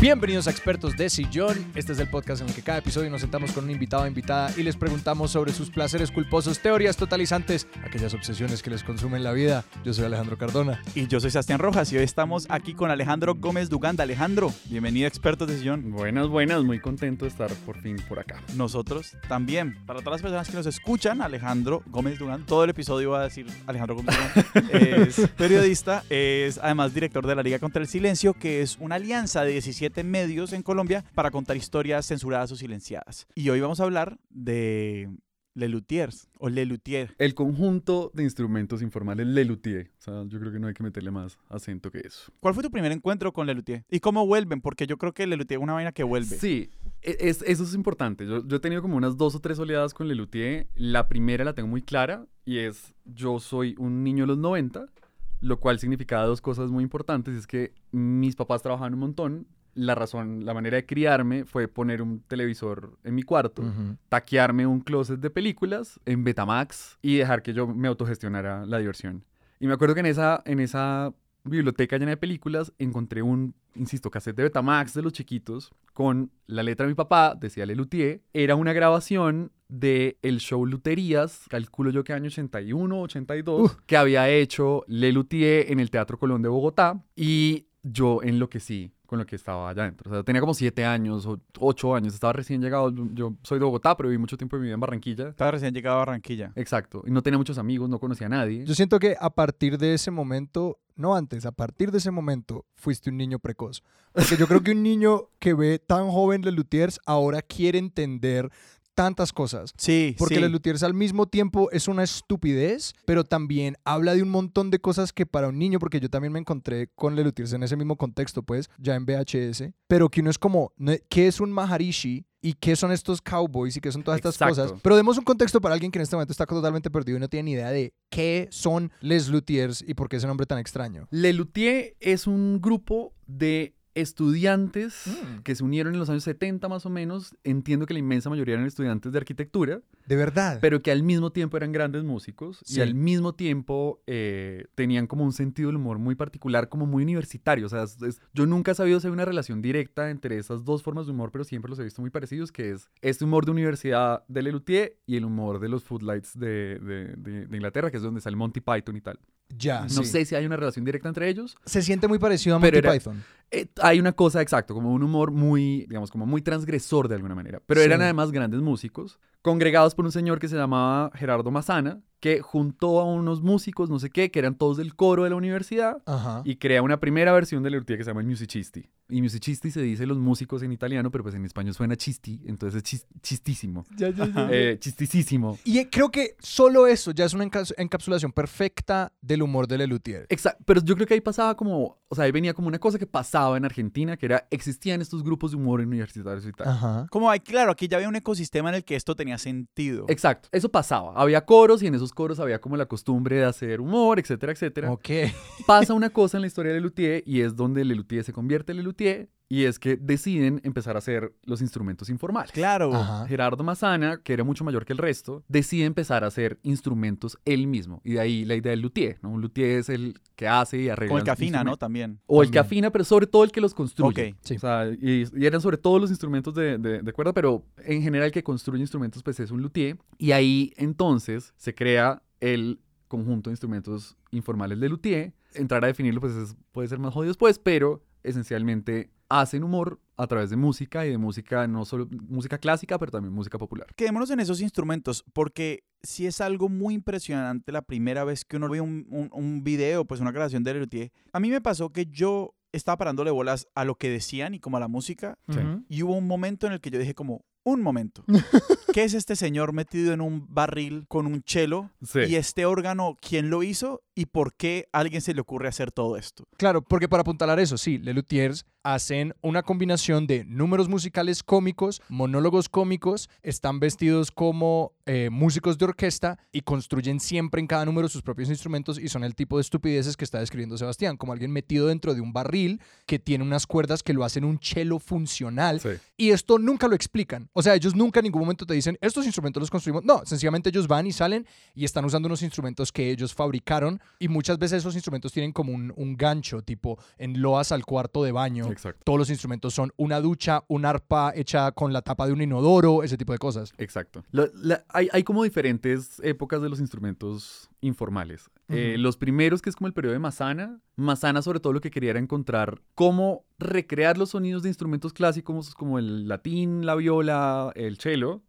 Bienvenidos a Expertos de Sillón. Este es el podcast en el que cada episodio nos sentamos con un invitado o invitada y les preguntamos sobre sus placeres culposos, teorías totalizantes, aquellas obsesiones que les consumen la vida. Yo soy Alejandro Cardona. Y yo soy Sebastián Rojas y hoy estamos aquí con Alejandro Gómez Duganda. Alejandro, bienvenido a Expertos de Sillón. Buenas, buenas, muy contento de estar por fin por acá. Nosotros también. Para todas las personas que nos escuchan, Alejandro Gómez Duganda, todo el episodio va a decir Alejandro Gómez Duganda, es periodista, es además director de la Liga contra el Silencio, que es una alianza de 17 medios en Colombia para contar historias censuradas o silenciadas. Y hoy vamos a hablar de Lelutiers o Lelutier. El conjunto de instrumentos informales Lelutier. O sea, yo creo que no hay que meterle más acento que eso. ¿Cuál fue tu primer encuentro con Lelutier? ¿Y cómo vuelven? Porque yo creo que Lelutier es una vaina que vuelve. Sí, e- es, eso es importante. Yo, yo he tenido como unas dos o tres oleadas con Lelutier. La primera la tengo muy clara y es yo soy un niño de los 90, lo cual significaba dos cosas muy importantes. Es que mis papás trabajaban un montón. La razón, la manera de criarme fue poner un televisor en mi cuarto, taquearme un closet de películas en Betamax y dejar que yo me autogestionara la diversión. Y me acuerdo que en esa, en esa biblioteca llena de películas encontré un, insisto, cassette de Betamax de los chiquitos con la letra de mi papá, decía Lelutier. Era una grabación de el show Luterías, calculo yo que año 81, 82, que había hecho Lelutier en el Teatro Colón de Bogotá y yo enloquecí con lo que estaba allá adentro. O sea, tenía como siete años o ocho años, estaba recién llegado. Yo soy de Bogotá, pero viví mucho tiempo de mi vida en Barranquilla. Estaba recién llegado a Barranquilla. Exacto. Y no tenía muchos amigos, no conocía a nadie. Yo siento que a partir de ese momento, no antes, a partir de ese momento, fuiste un niño precoz. Porque yo creo que un niño que ve tan joven Lelutiers ahora quiere entender tantas cosas. Sí, Porque sí. Lelutiers al mismo tiempo es una estupidez, pero también habla de un montón de cosas que para un niño, porque yo también me encontré con Lelutiers en ese mismo contexto, pues, ya en VHS, pero que uno es como. ¿qué es un Maharishi? ¿Y qué son estos cowboys? ¿Y qué son todas estas Exacto. cosas? Pero demos un contexto para alguien que en este momento está totalmente perdido y no tiene ni idea de qué son Les Luthiers y por qué ese nombre tan extraño. Lelutier es un grupo de estudiantes Mm. que se unieron en los años 70 más o menos. Entiendo que la inmensa mayoría eran estudiantes de arquitectura, De verdad. pero que al mismo tiempo eran grandes músicos Sí. y al mismo tiempo eh, tenían como un sentido del humor muy particular, como muy universitario. O sea, es- es- yo nunca he sabido si hay una relación directa entre esas dos formas de humor, pero siempre los he visto muy parecidos, que es este humor de universidad de Lelutier y el humor de los Footlights de, de- de- de Inglaterra, que es donde sale Monty Python y tal. ya, No sí. sé si hay una relación directa entre ellos, Se siente muy parecido a Pero Monty era- Python. Eh, hay una cosa, exacto, como un humor muy, digamos, como muy transgresor de alguna manera. Pero Sí. eran además grandes músicos, congregados por un señor que se llamaba Gerardo Mazana, que juntó a unos músicos, no sé qué, que eran todos del coro de la universidad, Ajá. y crea una primera versión de Lelutier que se llama el Musicisti. Y Musicisti se dice los músicos en italiano, pero pues en español suena chisti, entonces es chis- chistísimo. Ya, ya, ya. Eh, chistisísimo. Y eh, creo que solo eso ya es una enca- encapsulación perfecta del humor de Lelutier. Exacto, pero yo creo que ahí pasaba como, o sea, ahí venía como una cosa que pasaba en Argentina, que era, existían estos grupos de humor universitarios y tal. Ajá. Como hay, claro, aquí ya había un ecosistema en el que esto tenía sentido. Exacto, eso pasaba. Había coros y en esos coros había como la costumbre de hacer humor, etcétera, etcétera. Ok. Pasa una cosa en la historia de Lelutier y es donde Lelutier se convierte en Lelutier y es que deciden empezar a hacer los instrumentos informales. Claro. Ajá. Gerardo Mazana, que era mucho mayor que el resto, decide empezar a hacer instrumentos él mismo. Y de ahí la idea del luthier, ¿no? Un luthier es el que hace y arregla Como el que afina, ¿no? También. O el que afina, pero sobre todo el que los construye. Ok. Sí. O sea, y, y eran sobre todo los instrumentos de, de- de cuerda, pero en general el que construye instrumentos pues es un luthier. Y ahí entonces se crea el conjunto de instrumentos informales de luthier. Entrar a definirlo pues es- puede ser más jodido después, pero esencialmente hacen humor a través de música y de música, no solo música clásica, pero también música popular. Quedémonos en esos instrumentos, porque si es algo muy impresionante la primera vez que uno ve un, un, un video, pues una grabación de Lelutier. A mí me pasó que yo estaba parándole bolas a lo que decían y como a la música, Sí. Y hubo un momento en el que yo dije como, un momento, ¿qué es este señor metido en un barril con un chelo? Sí. Y este órgano, ¿quién lo hizo? ¿Y por qué a alguien se le ocurre hacer todo esto? Claro, porque para apuntalar eso, sí, Lelutiers hacen una combinación de números musicales cómicos, monólogos cómicos, están vestidos como eh, músicos de orquesta y construyen siempre en cada número sus propios instrumentos y son el tipo de estupideces que está describiendo Sebastián, como alguien metido dentro de un barril que tiene unas cuerdas que lo hacen un chelo funcional Sí. y esto nunca lo explican. O sea, ellos nunca en ningún momento te dicen, estos instrumentos los construimos. No, sencillamente ellos van y salen y están usando unos instrumentos que ellos fabricaron y muchas veces esos instrumentos tienen como un, un gancho, tipo en loas al cuarto de baño. Exacto. Todos los instrumentos son una ducha, un arpa hecha con la tapa de un inodoro, ese tipo de cosas. Exacto. Lo- la- hay, hay como diferentes épocas de los instrumentos informales. Eh, los primeros, que es como el periodo de Massana. Massana, sobre todo, lo que quería era encontrar cómo recrear los sonidos de instrumentos clásicos como el latín, la viola, el cello,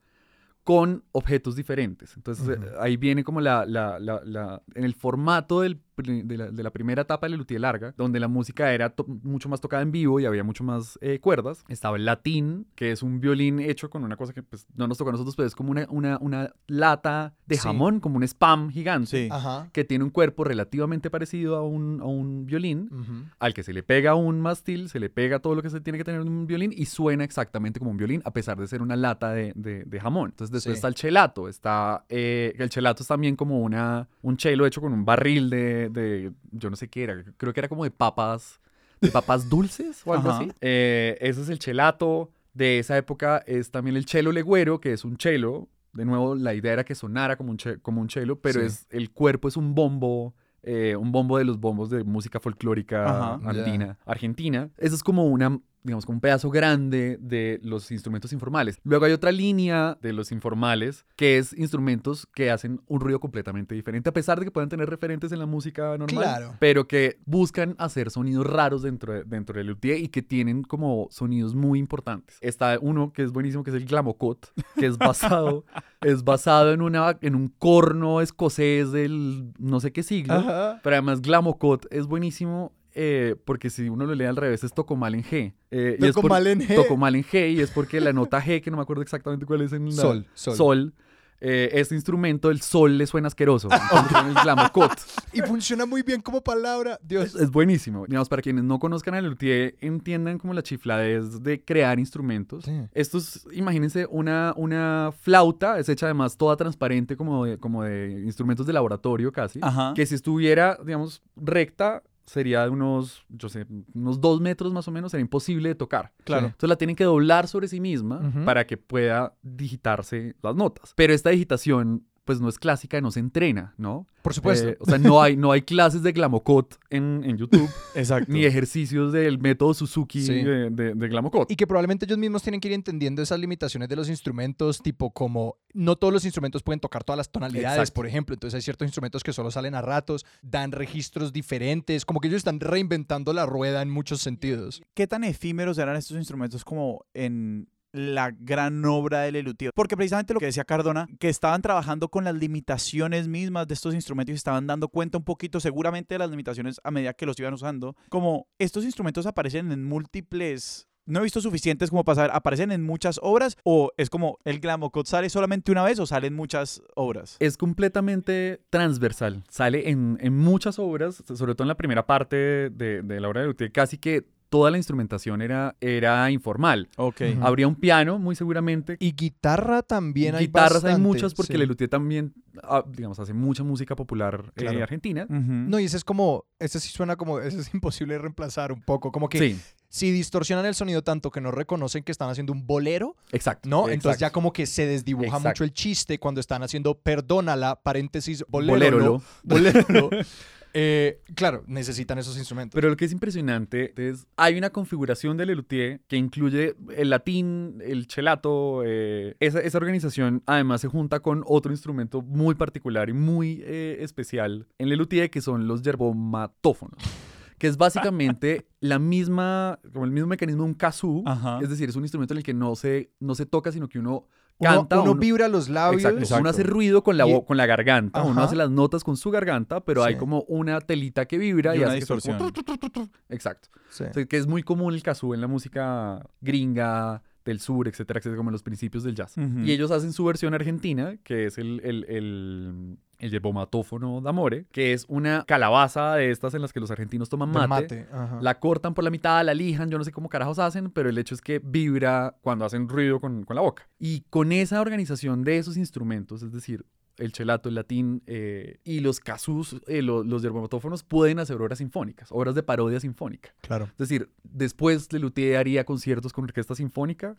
con objetos diferentes. Entonces, eh, ahí viene como la, la- la- la- en el formato del de, la, de la primera etapa de la luthier larga, donde la música era mucho más tocada en vivo y había mucho más eh, cuerdas. Estaba el latín, que es un violín hecho con una cosa que pues, no nos toca a nosotros, pero es como una, una, una lata de Sí. jamón, como un spam gigante, Sí. Que tiene un cuerpo relativamente parecido a un, a un violín Ujú. al que se le pega un mastil, se le pega todo lo que se tiene que tener en un violín y suena exactamente como un violín, a pesar de ser una lata de, de- de jamón. Entonces después Sí. está el chelato, está... eh, el chelato es también como una, un chelo hecho con un barril de, de- yo no sé qué era, creo que era como de papas, de papas dulces o algo Ajá. así. Eh, ese es el chelato. De esa época es también el chelo legüero, que es un chelo. De nuevo, la idea era que sonara como un, che- como un chelo, pero Sí. es, el cuerpo es un bombo, eh, un bombo de los bombos de música folclórica Ajá. Andina, argentina. Eso es como una, digamos, como un pedazo grande de los instrumentos informales. Luego hay otra línea de los informales, que es instrumentos que hacen un ruido completamente diferente, a pesar de que puedan tener referentes en la música normal, Claro. pero que buscan hacer sonidos raros dentro, de, dentro del luthier y que tienen como sonidos muy importantes. Está uno que es buenísimo, que es el glamocot, que es basado, es basado en, una, en un corno escocés del no sé qué siglo. Ajá. Pero además Glamocot es buenísimo eh, porque si uno lo lee al revés es Tocomal en G. Eh, y es por- Tocomal en G. Tocomal en G y es porque la nota G, que no me acuerdo exactamente cuál es en la... Sol, sol. Sol. eh, este instrumento, el sol le suena asqueroso. Glamocot. Y funciona muy bien como palabra. Dios. Es buenísimo. Digamos, para quienes no conozcan al luthier, entiendan como la chifladez de crear instrumentos. Sí. Esto es, imagínense, una, una flauta, es hecha además toda transparente como de, como de instrumentos de laboratorio casi, Ajá. que si estuviera, digamos, recta, sería de unos, yo sé, unos dos metros más o menos, sería imposible de tocar. Claro. Entonces la tienen que doblar sobre sí misma para que pueda digitarse las notas. Pero esta digitación, pues no es clásica, no se entrena, ¿no? Por supuesto. Eh, o sea, no hay, no hay clases de Glamocot en, en YouTube, Exacto. ni ejercicios del método Suzuki Sí. de, de, de Glamocot. Y que probablemente ellos mismos tienen que ir entendiendo esas limitaciones de los instrumentos, tipo como no todos los instrumentos pueden tocar todas las tonalidades, Exacto. por ejemplo. Entonces hay ciertos instrumentos que solo salen a ratos, dan registros diferentes, como que ellos están reinventando la rueda en muchos sentidos. ¿Qué tan efímeros eran estos instrumentos como en la gran obra del elutier? Porque precisamente lo que decía Cardona, que estaban trabajando con las limitaciones mismas de estos instrumentos y estaban dando cuenta un poquito seguramente de las limitaciones a medida que los iban usando. Como estos instrumentos aparecen en múltiples... No he visto suficientes como para saber, ¿aparecen en muchas obras o es como el Glamocot sale solamente una vez o salen muchas obras? Es completamente transversal. Sale en, en muchas obras, sobre todo en la primera parte de, de la obra de Luthier, casi que toda la instrumentación era, era informal. Ok. Ujú. Habría un piano, muy seguramente. Y guitarra también hay Guitarras hay bastante, muchas porque sí. Lelutier también, ah, digamos, hace mucha música popular eh, Claro. argentina. Ujú. No, y ese es como, ese sí suena como, ese es imposible de reemplazar un poco, como que Sí, si distorsionan el sonido tanto que no reconocen que están haciendo un bolero, exacto. ¿no? Entonces ya como que se desdibuja Exacto. mucho el chiste cuando están haciendo perdónala, paréntesis, bolero. Bolérolo. bolero. Eh, claro, necesitan esos instrumentos. Pero lo que es impresionante es, hay una configuración de Lelutier que incluye el latín, el chelato. eh, esa, esa organización además se junta con otro instrumento muy particular y muy eh, especial en Lelutier que son los yerbomatófonos. Que es básicamente la misma, como el mismo mecanismo de un kazoo. Ajá. Es decir, es un instrumento en el que no se, no se toca, sino que uno uno, canta. uno uno- vibra los labios. Exacto. Uno hace ruido con la, Y- con la garganta, uno hace las notas con su garganta, pero hay como una telita que vibra Y y, una hace que distorsión. Exacto. Sí. O sea, que es muy común el kazoo en la música gringa, del sur, etcétera, etcétera, como en los principios del jazz. Y ellos hacen su versión argentina, que es el, el, el, el yerbomatófono d'amore, que es una calabaza de estas en las que los argentinos toman mate. mate. La cortan por la mitad, la lijan, yo no sé cómo carajos hacen, pero el hecho es que vibra cuando hacen ruido con, con la boca. Y con esa organización de esos instrumentos, es decir, el chelato, el latín eh, y los casus, eh, lo- los yerbomotófonos pueden hacer obras sinfónicas, obras de parodia sinfónica. Claro. Es decir, después Lelutier haría conciertos con orquesta sinfónica,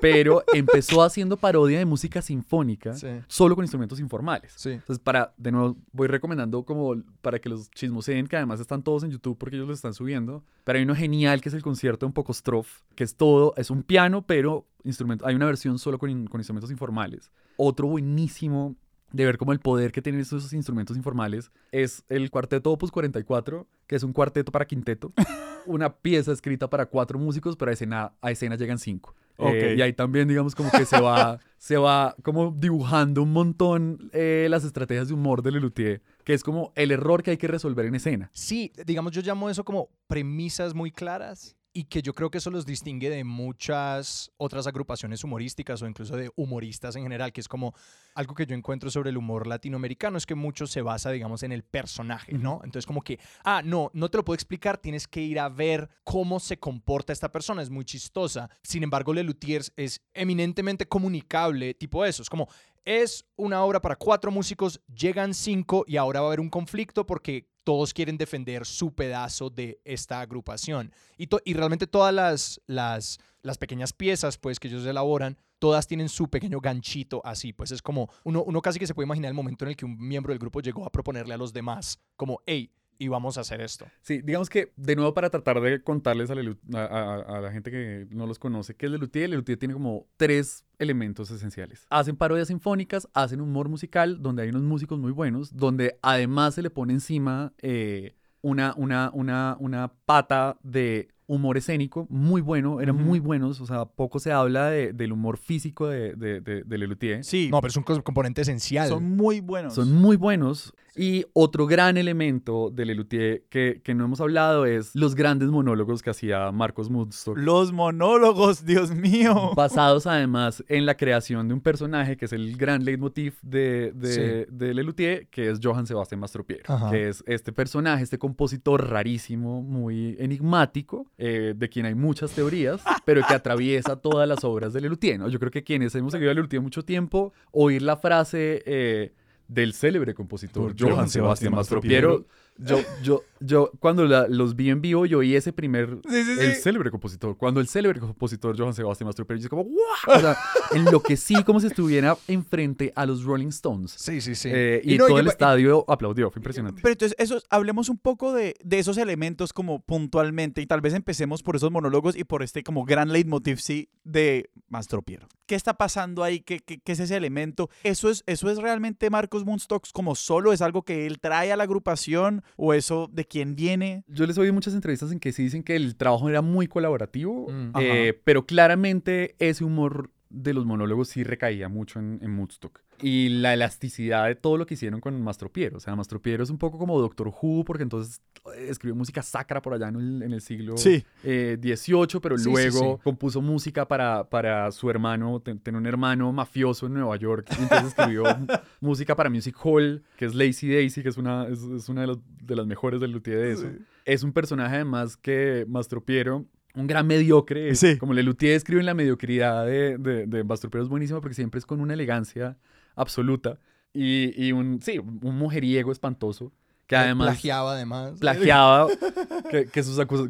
pero empezó haciendo parodia de música sinfónica Sí. solo con instrumentos informales. Sí. Entonces, para, de nuevo, voy recomendando como para que los chismoseen, que además están todos en YouTube porque ellos lo están subiendo. Pero hay uno genial que es el concierto en Pocostrof, que es todo, es un piano, pero instrumento, hay una versión solo con, con instrumentos informales. Otro buenísimo de ver como el poder que tienen esos instrumentos informales es el cuarteto Opus 44, que es un cuarteto para quinteto, una pieza escrita para cuatro músicos, pero a escena, a escena llegan cinco. Eh, Ok. y ahí también, digamos, como que se va, se va como dibujando un montón eh, las estrategias de humor de Lelutier, que es como el error que hay que resolver en escena. Sí, digamos, yo llamo eso como premisas muy claras y que yo creo que eso los distingue de muchas otras agrupaciones humorísticas o incluso de humoristas en general, que es como algo que yo encuentro sobre el humor latinoamericano, es que mucho se basa, digamos, en el personaje, ¿no? Entonces como que, ah, no, no te lo puedo explicar, tienes que ir a ver cómo se comporta esta persona, es muy chistosa. Sin embargo, Lelutiers es eminentemente comunicable, tipo eso, es como, es una obra para cuatro músicos, llegan cinco y ahora va a haber un conflicto porque todos quieren defender su pedazo de esta agrupación. Y, y realmente todas las, las, las pequeñas piezas pues, que ellos elaboran, todas tienen su pequeño ganchito así. Pues es como, uno, uno casi que se puede imaginar el momento en el que un miembro del grupo llegó a proponerle a los demás, como, hey, y vamos a hacer esto. Sí, digamos que, de nuevo, para tratar de contarles a, la gente que no los conoce, qué es Lelutier, Lelutier tiene como tres elementos esenciales. Hacen parodias sinfónicas, hacen humor musical, donde hay unos músicos muy buenos, donde además se le pone encima eh, una, una, una, una pata de humor escénico muy bueno, eran Ujú. muy buenos, o sea, poco se habla de- del humor físico de, de, de, de Lelutier. Sí, No, pero es un co- componente esencial. son muy buenos. Son muy buenos. Y otro gran elemento de Lelutier que, que no hemos hablado es los grandes monólogos que hacía Marcos Mudstock. Los monólogos, Dios mío. Basados además en la creación de un personaje que es el gran leitmotiv de, de, de Lelutier, que es Johann Sebastian Mastropiero, Ajá. que es este personaje, este compositor rarísimo, muy enigmático, eh, de quien hay muchas teorías, pero que atraviesa todas las obras de Lelutier. ¿no? Yo creo que quienes hemos seguido a Lelutier mucho tiempo, oír la frase eh, del célebre compositor Johann Sebastian Mastropiero, yo, yo, yo cuando la- los vi en vivo, yo oí ese primer Sí, sí, el sí. célebre compositor. Cuando el célebre compositor Johann Sebastian Mastropiero, yo como, ¡guau! O sea, enloquecí como si estuviera enfrente a los Rolling Stones. Sí, sí, sí. Eh, y, no, todo y- el estadio aplaudió, fue impresionante. Pero entonces, eso, hablemos un poco de, de esos elementos como puntualmente y tal vez empecemos por esos monólogos y por este como gran leitmotiv, sí, de Mastro Piero. ¿Qué está pasando ahí? ¿Qué, qué, qué es ese elemento? ¿Eso es, ¿Eso es realmente Marcos Moonstocks como solo? ¿Es algo que él trae a la agrupación? ¿O eso de quién viene? Yo les oí muchas entrevistas en que sí dicen que el trabajo era muy colaborativo, Mm. eh, pero claramente ese humor de los monólogos sí recaía mucho en, en Woodstock. Y la elasticidad de todo lo que hicieron con Mastro Piero. O sea, Mastro Piero es un poco como Doctor Who, porque entonces eh, escribió música sacra por allá en el, en el siglo Sí. eh, 18, pero Sí, luego sí. compuso música para, para su hermano, ten- tiene un hermano mafioso en Nueva York, entonces escribió música para Music Hall, que es Lazy Daisy, que es una, es, es una de, los- de las mejores del luthier de eso. Es un personaje además que Mastro Piero, un gran mediocre, Sí. como le Luthier escribe en la mediocridad de, de, de Mastro Piero es buenísimo porque siempre es con una elegancia absoluta y, y un, sí, un mujeriego espantoso. Que además plagiaba además. plagiaba, que, que, sus acusa-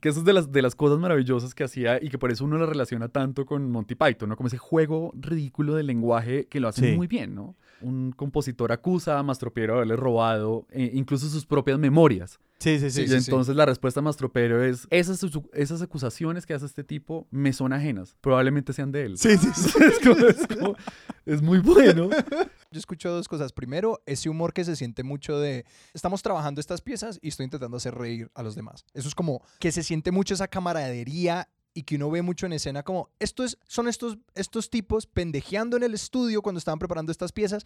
que eso es de las, de las cosas maravillosas que hacía y que por eso uno lo relaciona tanto con Monty Python, ¿no? Como ese juego ridículo del lenguaje que lo hace Sí. muy bien, ¿no? Un compositor acusa a Mastropiero de haberle robado eh, incluso sus propias memorias. Sí, sí, sí. y sí, sí. entonces la respuesta a Mastropero es, esas, esas acusaciones que hace este tipo me son ajenas, probablemente sean de él. Sí, sí, sí. es, como- es como- es muy bueno. Yo escucho dos cosas. Primero, ese humor que se siente mucho de estamos trabajando estas piezas y estoy intentando hacer reír a los demás. Eso es como que se siente mucho esa camaradería y que uno ve mucho en escena como esto es, son estos, estos tipos pendejeando en el estudio cuando estaban preparando estas piezas,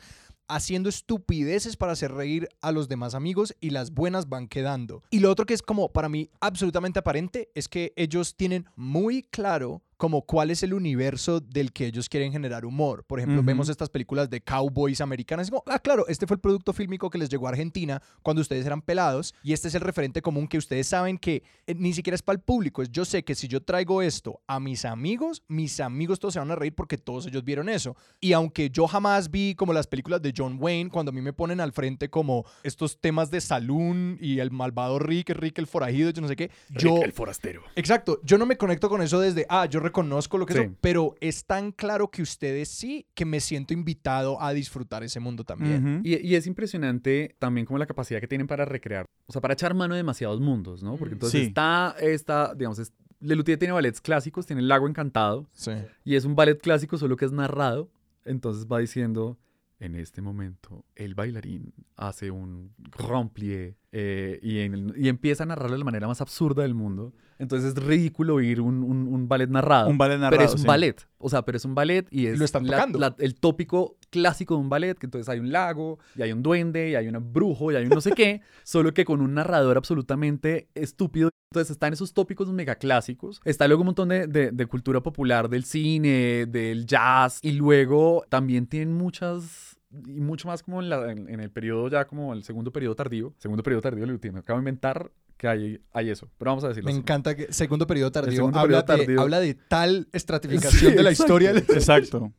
haciendo estupideces para hacer reír a los demás amigos y las buenas van quedando. Y lo otro que es como para mí absolutamente aparente es que ellos tienen muy claro como cuál es el universo del que ellos quieren generar humor. Por ejemplo, Ujú. vemos estas películas de cowboys americanas. como, ah, claro, este fue el producto fílmico que les llegó a Argentina cuando ustedes eran pelados y este es el referente común que ustedes saben que eh, ni siquiera es para el público. Es yo sé que si yo traigo esto a mis amigos, mis amigos todos se van a reír porque todos ellos vieron eso. Y aunque yo jamás vi como las películas de John Wayne, cuando a mí me ponen al frente como estos temas de saloon y el malvado Rick, Rick el forajido, yo no sé qué, yo... forastero. Exacto, yo no me conecto con eso desde, ah, yo reconozco lo que Sí. es, pero es tan claro que ustedes sí que me siento invitado a disfrutar ese mundo también. Ujú. Y, y es impresionante también como la capacidad que tienen para recrear, o sea, para echar mano de demasiados mundos, ¿no? Porque Mm, entonces sí. está, está, digamos, es, Lelutier tiene ballets clásicos, tiene El Lago Encantado, Sí. y es un ballet clásico solo que es narrado, entonces va diciendo, en este momento el bailarín hace un grand plié eh, y, en y empieza a narrarlo de la manera más absurda del mundo. Entonces es ridículo oír un, un- un ballet narrado. Un ballet narrado. pero es un sí. ballet. O sea, pero es un ballet y es lo están la- la- el tópico clásico de un ballet, que entonces hay un lago, y hay un duende, y hay un brujo, y hay un no sé qué, solo que con un narrador absolutamente estúpido. Entonces están esos tópicos mega clásicos. Está luego un montón de, de- de cultura popular, del cine, del jazz, y luego también tienen muchas... Y mucho más como en, la- en- en el periodo ya como el segundo periodo tardío. Segundo periodo tardío, le me acabo de inventar que hay, hay eso. Pero vamos a decirlo Me así. encanta que segundo periodo tardío, segundo habla, periodo de, tardío. habla de tal estratificación Sí, de la exacto. historia. Exacto.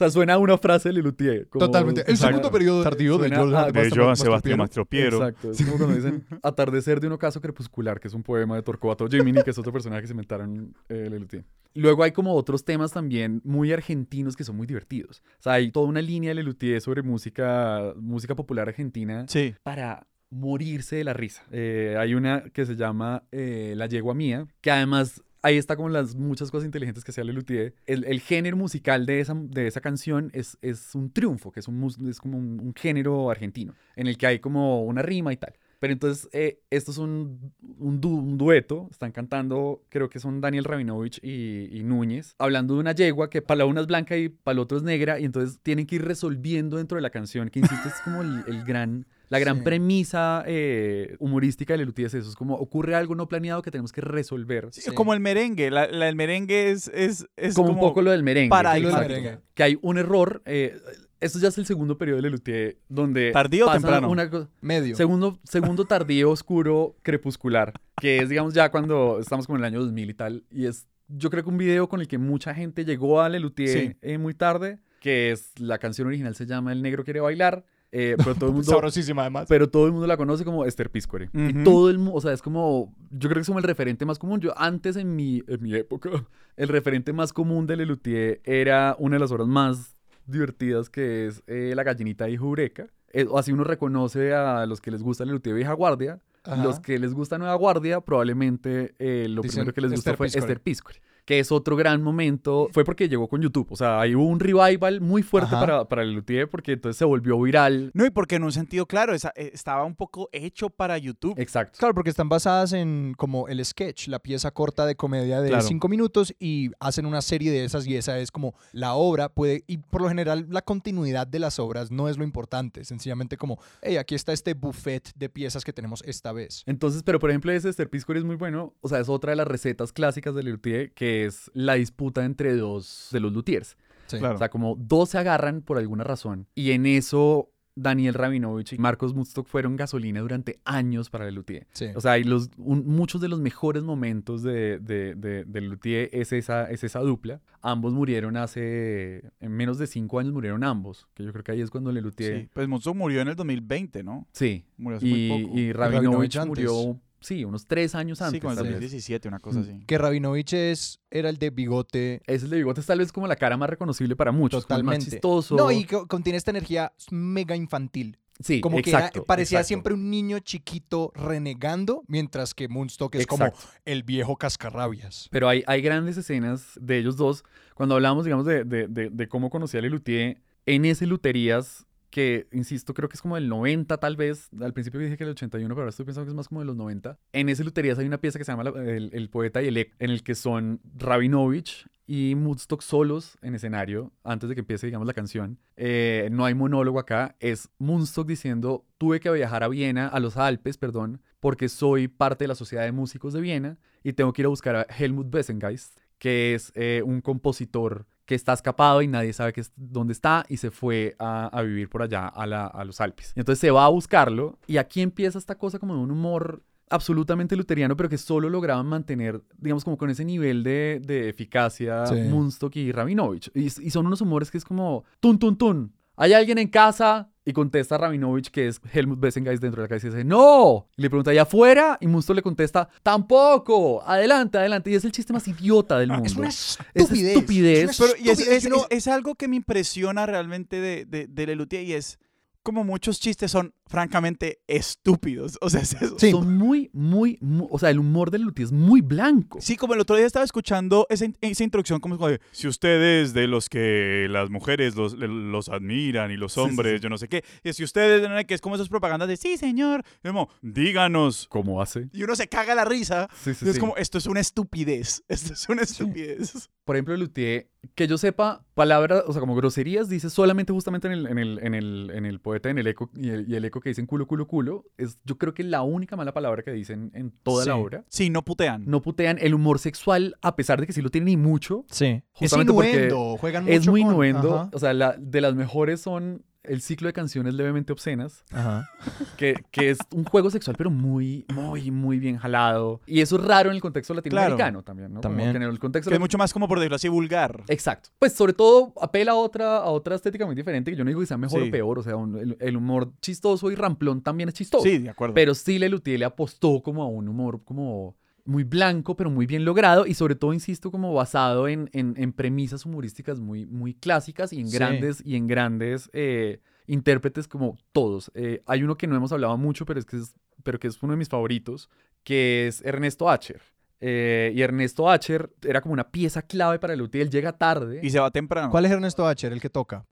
O sea, suena a una frase de Lelutier. Totalmente. El Exacto. segundo periodo tardío de a- De Mastropiero. Sebastián Mastropiero. Exacto. Es como cuando dicen Atardecer de un ocaso crepuscular, que es un poema de Torcuato Gemini, que es otro personaje que se inventaron eh, Lelutier. Luego hay como otros temas también muy argentinos que son muy divertidos. O sea, hay toda una línea de Lelutier sobre música, música popular argentina Sí. para morirse de la risa. Eh, hay una que se llama eh, La Yegua Mía, que además ahí está como las muchas cosas inteligentes que hacía Lelutier. El, el género musical de esa, de esa canción es, es un triunfo, que es, un, es como un, género argentino, en el que hay como una rima y tal. Pero entonces, eh, esto es un, un, du- un dueto, están cantando, creo que son Daniel Rabinovich y, Núñez, hablando de una yegua que para la una es blanca y para el otro es negra, y entonces tienen que ir resolviendo dentro de la canción, que insisto, es como el gran, la gran Sí. premisa eh, humorística de Lelutier es eso, es como ocurre algo no planeado que tenemos que resolver. Sí, Sí. Como el merengue. La, la- el merengue es, es, es como, un poco lo del merengue. para lo del exacto. merengue. Que hay un error, eh, esto ya es el segundo periodo de Lelutier, donde... ¿Tardío o temprano? una Medio. Segundo, segundo tardío, oscuro, crepuscular, que es, digamos, ya cuando estamos como en el año 2000 y tal, y es, yo creo que un video con el que mucha gente llegó a Lelutier Sí. eh, muy tarde, que es, la canción original se llama El Negro Quiere Bailar, eh, pero todo el mundo... Sabrosísima además. Pero todo el mundo la conoce como Esther Piscore. Y todo el mundo, o sea, es como, yo creo que es como el referente más común. Yo antes en mi, en mi época, el referente más común de Lelutier era una de las obras más divertidas que es eh, La gallinita de Jureca. Eh, así uno reconoce a los que les gusta Lelutier Vieja Guardia. Ajá. Los que les gusta Nueva Guardia, probablemente lo Dicen primero que les Esther fue. Esther Piscore. Que es otro gran momento. Fue porque llegó con YouTube. O sea, ahí hubo un revival muy fuerte Ajá. para, para Lelutier porque entonces se volvió viral. No, y porque en un sentido, claro, esa- eh, estaba un poco hecho para YouTube. Exacto. Claro, porque están basadas en como el sketch, la pieza corta de comedia de Claro. cinco minutos y hacen una serie de esas y esa es como la obra puede, y por lo general la continuidad de las obras no es lo importante, sencillamente como, hey, aquí está este buffet de piezas que tenemos esta vez. Entonces, pero por ejemplo, ese Esther Piscore es muy bueno. O sea, es otra de las recetas clásicas de Lelutier, que es la disputa entre dos de los luthiers. Sí. Claro. O sea, como dos se agarran por alguna razón. Y en eso, Daniel Rabinovich y Marcos Mutstock fueron gasolina durante años para Lelutier. Sí. O sea, y los, un- muchos de los mejores momentos de, de, de, de Lelutier es esa, es esa dupla. Ambos murieron hace, en menos de cinco años murieron ambos, que yo creo que ahí es cuando Lelutier... Sí, pues Monzo murió en el 2020, ¿no? Sí. Murió hace muy Y, poco. y Rabinovich Rabinovich antes. murió, sí, unos tres años antes. sí, como el tal vez. 2017, una cosa Mm. así. Que Rabinovich es, era el de bigote Ese de bigote es tal vez como la cara más reconocible para muchos. el totalmente. más chistoso. No, y co- contiene esta energía mega infantil. sí, Como exacto, que era- parecía exacto. siempre un niño chiquito renegando, mientras que Moonstock es como el viejo cascarrabias. Pero hay, hay grandes escenas de ellos dos. Cuando hablamos, digamos, de, de, de, de cómo conocí a Lelutier, en ese Luterías, que, insisto, creo que es como del 90 tal vez. Al principio dije que el 81, pero ahora estoy pensando que es más como de los 90. En ese Luterías hay una pieza que se llama La- el, el poeta y el Ec, en el que son Rabinovich y Woodstock solos en escenario, antes de que empiece, digamos, la canción. Eh, no hay monólogo acá, es Moonstock diciendo, tuve que viajar a Viena, a los Alpes, perdón, porque soy parte de la Sociedad de Músicos de Viena y tengo que ir a buscar a Helmut Bessengeist. que es eh, un compositor que está escapado y nadie sabe que es- dónde está y se fue a, a vivir por allá a, la- a los Alpes. Y entonces se va a buscarlo y aquí empieza esta cosa como de un humor absolutamente luteriano, pero que solo lograban mantener, digamos, como con ese nivel de, de eficacia Sí. Munstock y Rabinovich. Y, y son unos humores que es como, tun, tun, tun, ¿hay alguien en casa? Y contesta Rabinovich, que es Helmut Bessengeist dentro de la casa, y dice, ¡No! Y le pregunta, ¿allá afuera? Y Munstock le contesta, ¡Tampoco! ¡Adelante, adelante! Y es el chiste más idiota del mundo. Es una Es estupidez. estupidez. Es una Pero y es, estupidez, es- algo que me impresiona realmente de, de, de Lelutier y es como muchos chistes son francamente estúpidos. O sea, es eso. Sí. Son muy, muy, mu- o sea, el humor de Luti es muy blanco. Sí, como el otro día estaba escuchando esa, in- esa introducción como de, si ustedes de los que las mujeres los, los admiran y los sí, hombres, sí. yo no sé qué, y si ustedes, que es como esas propagandas de, sí, señor, como, díganos. ¿Cómo hace? Y uno se caga la risa. Sí, sí, y es sí. como, esto es una estupidez. Esto es una estupidez. Por ejemplo, Luthier, que yo sepa, palabras, o sea, como groserías, dice solamente justamente en el, en el, en el, en el poeta, en el eco, y el, y el eco que dicen culo, culo, culo, es yo creo que la única mala palabra que dicen en toda la obra. Sí, no putean. No putean el humor sexual, a pesar de que sí lo tienen y mucho. Sí. Es innuendo. Juegan mucho Es muy con- innuendo. Ajá. O sea, la, de las mejores son el ciclo de canciones levemente obscenas, Ajá. que, que es un juego sexual, pero muy, muy, muy bien jalado. Y eso es raro en el contexto latinoamericano también, ¿no? Como También. que el contexto Que es mucho más como, por decirlo así, vulgar. Exacto. Pues sobre todo apela a otra, a otra estética muy diferente, que yo no digo que sea mejor Sí. o peor, o sea, un- el, el humor chistoso y ramplón también es chistoso. Sí, de acuerdo. Pero sí Lelutier le apostó como a un humor como muy blanco, pero muy bien logrado y sobre todo, insisto, como basado en, en- en premisas humorísticas muy, muy clásicas y en Sí. grandes, y en grandes eh, intérpretes como todos. Eh, hay uno que no hemos hablado mucho, pero, es que es, pero que es uno de mis favoritos, que es Ernesto Acher. Eh, y Ernesto Acher era como una pieza clave para Lelutier. Él llega tarde. y se va temprano. ¿Cuál es Ernesto Acher, el que toca?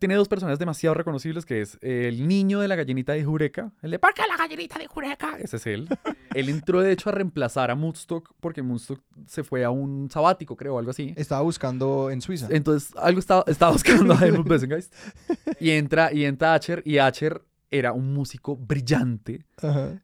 Tiene dos personajes demasiado reconocibles, que es el niño de la gallinita de Jureca, el de ¿Por qué la gallinita de Jureca? Ese es él. él entró, de hecho, a reemplazar a Moodstock porque Moodstock se fue a un sabático, creo, o algo así. Estaba buscando en Suiza. Entonces, algo estaba, estaba buscando a Helmut Bessengeist. Y entra, y entra Acher, y Acher era un músico brillante,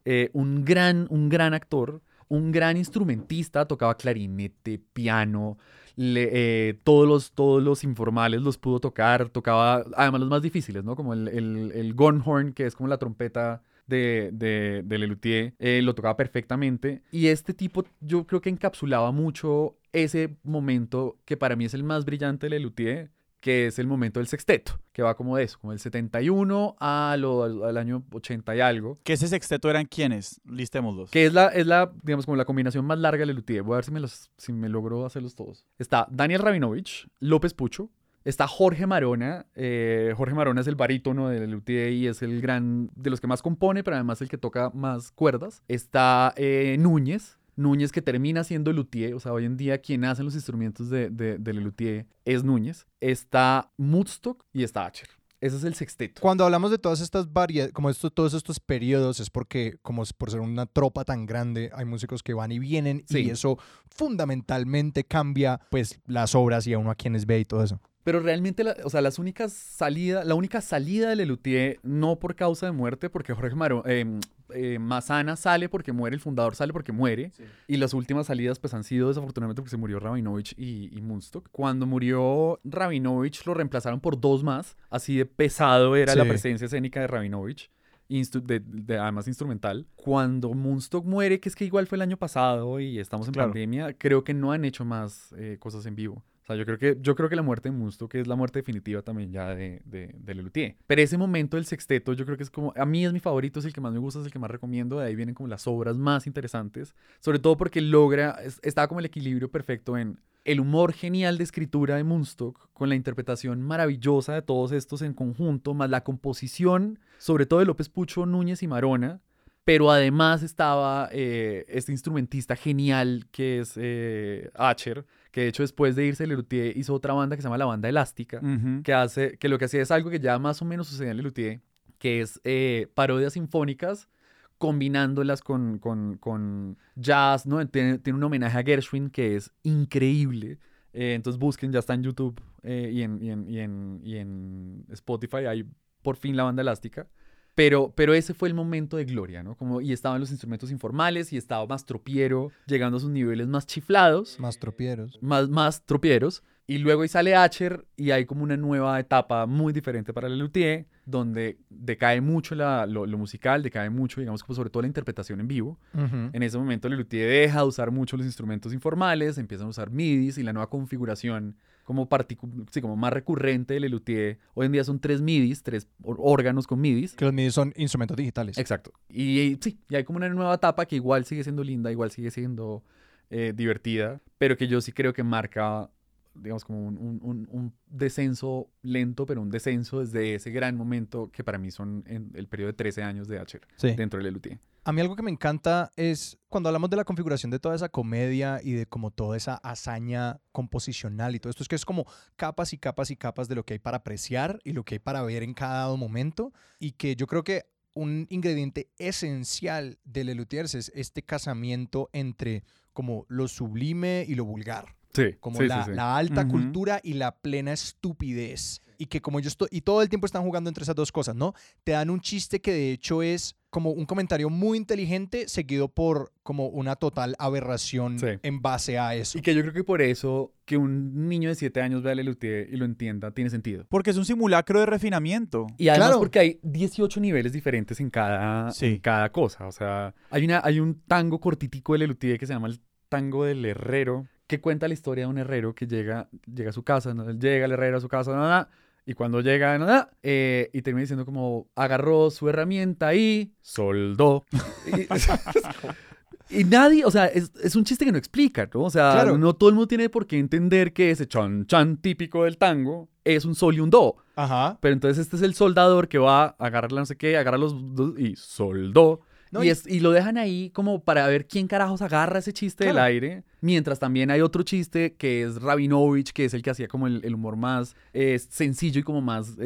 eh, un, gran, un gran actor, un gran instrumentista, tocaba clarinete, piano, eh, todos, los, todos los informales los pudo tocar, tocaba además los más difíciles, ¿no? Como el, el, el gunhorn, que es como la trompeta de, de, de Lelutier, eh, lo tocaba perfectamente. Y este tipo yo creo que encapsulaba mucho ese momento que para mí es el más brillante de Lelutier, que es el momento del sexteto, que va como de eso, como del 71 a lo- al, al año 80 y algo. Que ese sexteto eran quiénes? Listémoslos. Que es la, es la, digamos, como la combinación más larga de Lelutier. Voy a ver si me, los, si me logro hacerlos todos. Está Daniel Rabinovich, López Pucho. Está Jorge Marona. eh, Jorge Marona es el barítono de Lelutier y es el gran, de los que más compone, pero además el que toca más cuerdas. Está eh, Núñez. Núñez que termina siendo Luthier, o sea, hoy en día quien hace los instrumentos de, de, de Lelutier es Núñez. Está Mudstock y está Acher. Ese es el sexteto. Cuando hablamos de todas estas variedades, como esto, todos estos periodos, es porque, como es por ser una tropa tan grande, hay músicos que van y vienen y eso fundamentalmente cambia, pues, las obras y a uno a quienes ve y todo eso. Pero realmente, la- o sea, las únicas salida, la única salida de Lelutier, no por causa de muerte, porque Jorge Maro, eh, eh, Mazana sale porque muere, el fundador sale porque muere, y las últimas salidas pues han sido desafortunadamente porque se murió Rabinovich y, y Munstock. Cuando murió Rabinovich lo reemplazaron por dos más, así de pesado era la presencia escénica de Rabinovich. instru- De, de- además instrumental. Cuando Munstock muere, que es que igual fue el año pasado y estamos en Claro. pandemia, creo que no han hecho más eh, cosas en vivo. O sea, yo creo que, yo creo que la muerte de Munstock es la muerte definitiva también ya de, de, de Lelutier. Pero ese momento del sexteto, yo creo que es como, a mí es mi favorito, es el que más me gusta, es el que más recomiendo, de ahí vienen como las obras más interesantes, sobre todo porque logra, es- está como el equilibrio perfecto en el humor genial de escritura de Munstock, con la interpretación maravillosa de todos estos en conjunto, más la composición, sobre todo de López Pucho, Núñez y Marona, pero además estaba eh, este instrumentista genial que es eh, Acher, que de hecho después de irse Lelutier hizo otra banda que se llama La Banda Elástica, Ujú. que, hace, que lo que hacía es algo que ya más o menos sucedía en Lelutier, que es eh, parodias sinfónicas combinándolas con, con, con jazz, ¿no? Tiene, tiene un homenaje a Gershwin que es increíble. Eh, entonces busquen, ya está en YouTube eh, y, en, y, en, y, en, y en Spotify, hay por fin la banda elástica. Pero, pero ese fue el momento de gloria, ¿no? Como, y estaban los instrumentos informales y estaba más tropiero, llegando a sus niveles más chiflados, Más tropieros. más, más tropieros. Y luego ahí sale Acher y hay como una nueva etapa muy diferente para el luthier, donde decae mucho la- lo, lo musical, decae mucho, digamos, como sobre todo la interpretación en vivo. En ese momento el luthier deja de usar mucho los instrumentos informales, empiezan a usar MIDIs y la nueva configuración como, particu- sí, como más recurrente del luthier. Hoy en día son tres MIDIs, tres órganos con MIDIs. Que los MIDI son instrumentos digitales. Exacto. Y, y sí, y hay como una nueva etapa que igual sigue siendo linda, igual sigue siendo eh, divertida, pero que yo sí creo que marca, digamos, como un, un- un- descenso lento, pero un descenso desde ese gran momento que para mí son en el periodo de 13 años de Sí. dentro del LUT. A mí algo que me encanta es cuando hablamos de la configuración de toda esa comedia y de como toda esa hazaña composicional y todo esto, es que es como capas y capas y capas de lo que hay para apreciar y lo que hay para ver en cada momento y que yo creo que un ingrediente esencial de Lelutiers es este casamiento entre como lo sublime y lo vulgar Sí, como sí, la, sí. la alta cultura y la plena estupidez. Y que como yo estoy, y todo el tiempo están jugando entre esas dos cosas, ¿no? Te dan un chiste que de hecho es como un comentario muy inteligente seguido por como una total aberración Sí. en base a eso. Y que yo creo que por eso que un niño de 7 años vea el Luthier y lo entienda tiene sentido. Porque es un simulacro de refinamiento. Y además Claro. porque hay 18 niveles diferentes en cada, Sí. en cada cosa. O sea, hay, una, hay un tango cortitico de Lelutier que se llama el tango del herrero, que cuenta la historia de un herrero que llega, llega a su casa, ¿no? Él llega el herrero a su casa, nada, y cuando llega, nada, eh, y termina diciendo como, agarró su herramienta y soldó. Y, y nadie, o sea, es, es un chiste que no explica, ¿no? O sea, Claro. no todo el mundo tiene por qué entender que ese chan chan típico del tango es un sol y un do. Ajá. Pero entonces este es el soldador que va a agarrar la no sé qué, agarra los dos y soldó. No, y, es- y lo dejan ahí como para ver quién carajos agarra ese chiste del Claro. aire. Mientras también hay otro chiste que es Rabinovich, que es el que hacía como el, el humor más eh, sencillo y como más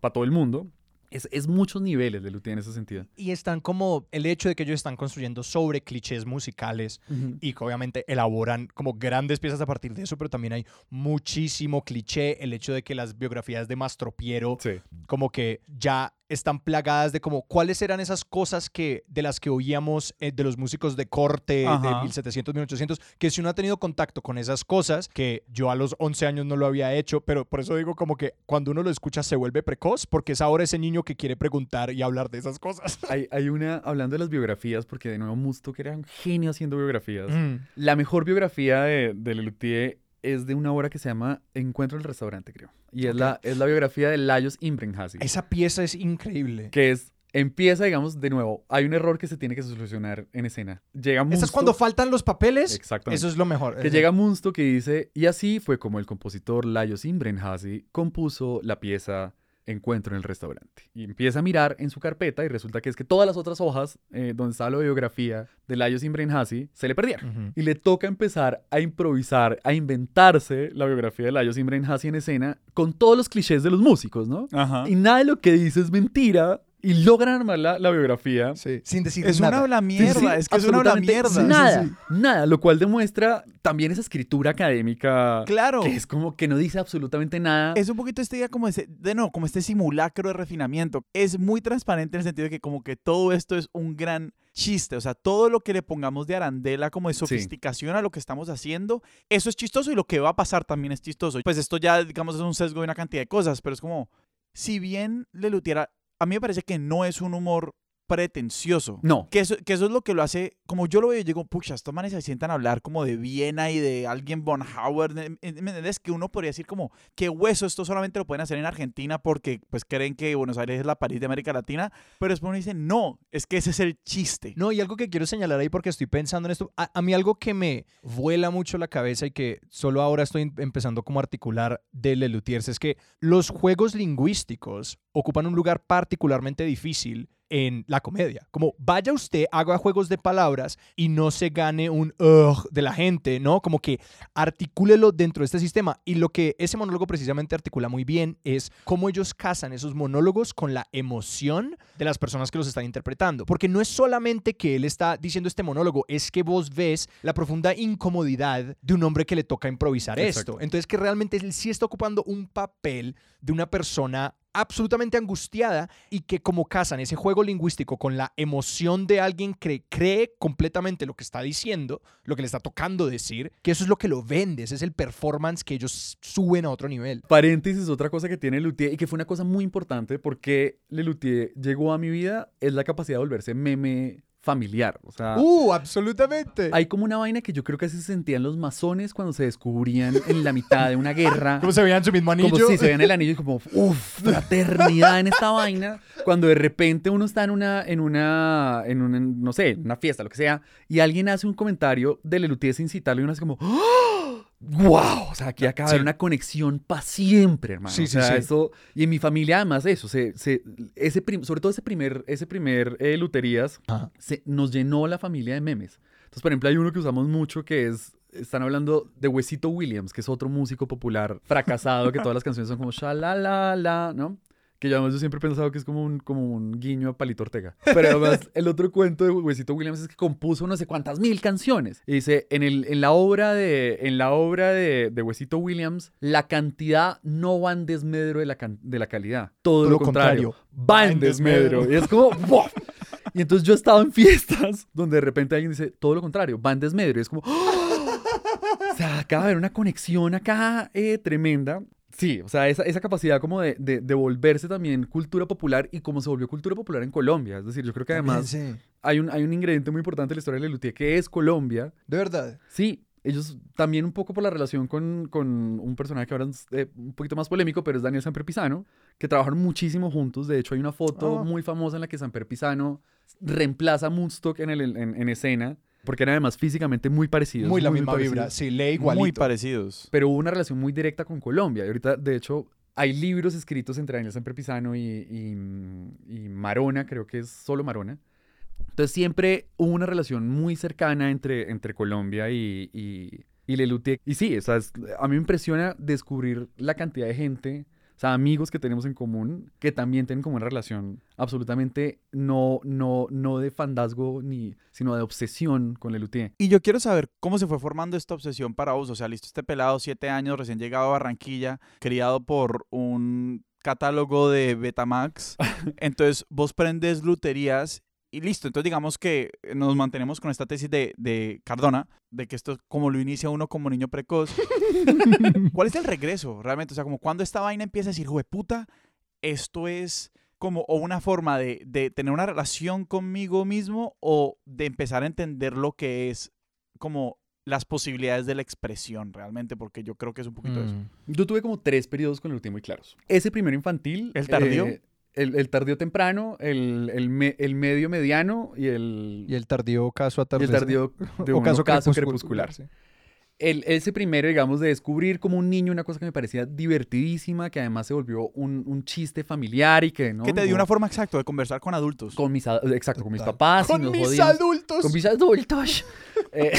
para todo el mundo. Es, es muchos niveles de Luthier en ese sentido. Y están como el hecho de que ellos están construyendo sobre clichés musicales y que obviamente elaboran como grandes piezas a partir de eso, pero también hay muchísimo cliché, el hecho de que las biografías de Mastropiero Sí. como que ya están plagadas de como cuáles eran esas cosas que de las que oíamos eh, de los músicos de corte de Ajá. 1700, 1800, que si uno ha tenido contacto con esas cosas, que yo a los 11 años no lo había hecho, pero por eso digo como que cuando uno lo escucha se vuelve precoz, porque es ahora ese niño que quiere preguntar y hablar de esas cosas. Hay, hay una, hablando de las biografías, porque de nuevo Musto, que era un genio haciendo biografías. Mm. La mejor biografía de, de Lelutier es de una obra que se llama Encuentro en el restaurante, creo. Y es, la, es la biografía de Lajos Imbrenghazi. Esa pieza es increíble. Que es, empieza, digamos, de nuevo. Hay un error que se tiene que solucionar en escena. Llega Munsto. ¿Esa es cuando faltan los papeles? Exactamente. Eso es lo mejor. Que llega Munsto que dice, y así fue como el compositor Lajos Imbrenghazi compuso la pieza Encuentro en el restaurante. Y empieza a mirar en su carpeta y resulta que es que todas las otras hojas eh, donde estaba la biografía de Lajos Imbrenghazi se le perdieron. Ujú. Y le toca empezar a improvisar, a inventarse la biografía de Lajos Imbrenghazi en escena con todos los clichés de los músicos, ¿no? Ajá. Y nada de lo que dice es mentira y logran armar la, la biografía. Sí, sin decir Es nada. una habla mierda, es que es una habla mierda. Nada, Sí, sí, nada, lo cual demuestra también esa escritura académica Claro. que es como que no dice absolutamente nada. Es un poquito esta idea como ese, de no, como este simulacro de refinamiento. Es muy transparente en el sentido de que como que todo esto es un gran chiste, o sea, todo lo que le pongamos de arandela como de sofisticación a lo que estamos haciendo, eso es chistoso y lo que va a pasar también es chistoso. Pues esto ya, digamos, es un sesgo de una cantidad de cosas, pero es como, si bien Lelutier, a mí me parece que no es un humor pretencioso. No, Que eso, que eso es lo que lo hace, como yo lo veo, yo digo, pucha, estos manes se sientan a hablar como de Viena y de alguien von Howard, ¿me entiendes? Que uno podría decir como, qué hueso, esto solamente lo pueden hacer en Argentina porque pues creen que Buenos Aires es la París de América Latina, pero después uno dice, no, es que ese es el chiste. No, y algo que quiero señalar ahí porque estoy pensando en esto, a, a mí algo que me vuela mucho la cabeza y que solo ahora estoy em- empezando como a articular de Lelutiers es que los juegos lingüísticos ocupan un lugar particularmente difícil en la comedia. Como vaya usted, haga juegos de palabras y no se gane un ugh de la gente, ¿no? Como que articúlelo dentro de este sistema. Y lo que ese monólogo precisamente articula muy bien es cómo ellos casan esos monólogos con la emoción de las personas que los están interpretando. Porque no es solamente que él está diciendo este monólogo, es que vos ves la profunda incomodidad de un hombre que le toca improvisar Exacto. esto. Entonces que realmente él sí está ocupando un papel de una persona absolutamente angustiada y que como casan ese juego lingüístico con la emoción de alguien que cree completamente lo que está diciendo, lo que le está tocando decir, que eso es lo que lo vende, ese es el performance que ellos suben a otro nivel. Paréntesis, otra cosa que tiene Luthier y que fue una cosa muy importante porque Lelutier llegó a mi vida es la capacidad de volverse meme familiar. O sea, ¡Uh, absolutamente! hay como una vaina que yo creo que así se sentían los masones cuando se descubrían en la mitad de una guerra. ¿Cómo se veían su mismo anillo? Como si se veían el anillo y como, uff, fraternidad en esta vaina. Cuando de repente uno está en una, en una, en una, no sé, una fiesta, lo que sea, y alguien hace un comentario de Lelutier sin citarlo y uno hace como, ¡Oh! ¡Wow! O sea, aquí acaba de Sí. haber una conexión para siempre, hermano. Sí, o sí, sea, sí. eso, y en mi familia además eso, se, se- ese prim- sobre todo ese primer, ese primer eh, Luterías, se, nos llenó la familia de memes. Entonces, por ejemplo, hay uno que usamos mucho que es, están hablando de Huesito Williams, que es otro músico popular fracasado, que todas las canciones son como la ¿no? Que yo además yo siempre he pensado que es como un, como un guiño a Palito Ortega. Pero además el otro cuento de Huesito Williams es que compuso no sé cuántas mil canciones. Y dice, en, el, en la obra, de, en la obra de, de Huesito Williams, la cantidad no va en desmedro de la, can- de la calidad. Todo, lo contrario, va en desmedro. Y es como, ¡buah! Y entonces yo estaba en fiestas donde de repente alguien dice, todo lo contrario, va en desmedro. Y es como, ¡oh! o sea, acaba de haber una conexión acá eh, tremenda. Sí, o sea, esa, esa capacidad como de, de, de volverse también cultura popular y como se volvió cultura popular en Colombia. Es decir, yo creo que además Sí, hay un, hay un ingrediente muy importante en la historia de Lelutier que es Colombia. de verdad. Sí, ellos también un poco por la relación con, con un personaje que ahora es eh, un poquito más polémico, pero es Daniel Samper Pisano, que trabajaron muchísimo juntos. De hecho, hay una foto Ah. muy famosa en la que Samper Pisano reemplaza a Moonstock en, el, en, en escena, porque eran además físicamente muy parecidos. Muy la misma parecidos. vibra. Sí, lee igualito. Muy parecidos. Pero hubo una relación muy directa con Colombia. Y ahorita, de hecho, hay libros escritos entre Daniel Samper Pisano y, y, y Marona, creo que es solo Marona. Entonces siempre hubo una relación muy cercana entre, entre Colombia y, y, y Lelutier. Y sí, o sea, es- a mí me impresiona descubrir la cantidad de gente, o sea, amigos que tenemos en común, que también tienen como una relación absolutamente no, no, no de fandazgo, ni, sino de obsesión con Lelutier. Y yo quiero saber cómo se fue formando esta obsesión para vos. O sea, listo, este pelado, siete años, recién llegado a Barranquilla, criado por un catálogo de Betamax. Entonces, vos prendes luterías y listo. Entonces, digamos que nos mantenemos con esta tesis de, de Cardona, de que esto es como lo inicia uno como niño precoz. ¿Cuál es el regreso realmente? O sea, como cuando esta vaina empieza a decir, puta, esto es como o una forma de, de tener una relación conmigo mismo o de empezar a entender lo que es como las posibilidades de la expresión realmente, porque yo creo que es un poquito eso. Mm. Yo tuve como tres periodos con Lelutier muy claros. Ese primero infantil. ¿El tardío? eh, el, el tardío temprano, el, el, me- el medio mediano y el, Y el tardío caso y el atardecer. tardío de o caso, crepuscular. crepuscular. sí. Ese primero, digamos, de descubrir como un niño una cosa que me parecía divertidísima, que además se volvió un, un chiste familiar y que, ¿no? Que te dio una forma exacta de conversar con adultos. Con mis, exacto, con mis papás. y Con nos mis jodíamos. adultos. Con mis adultos. Eh,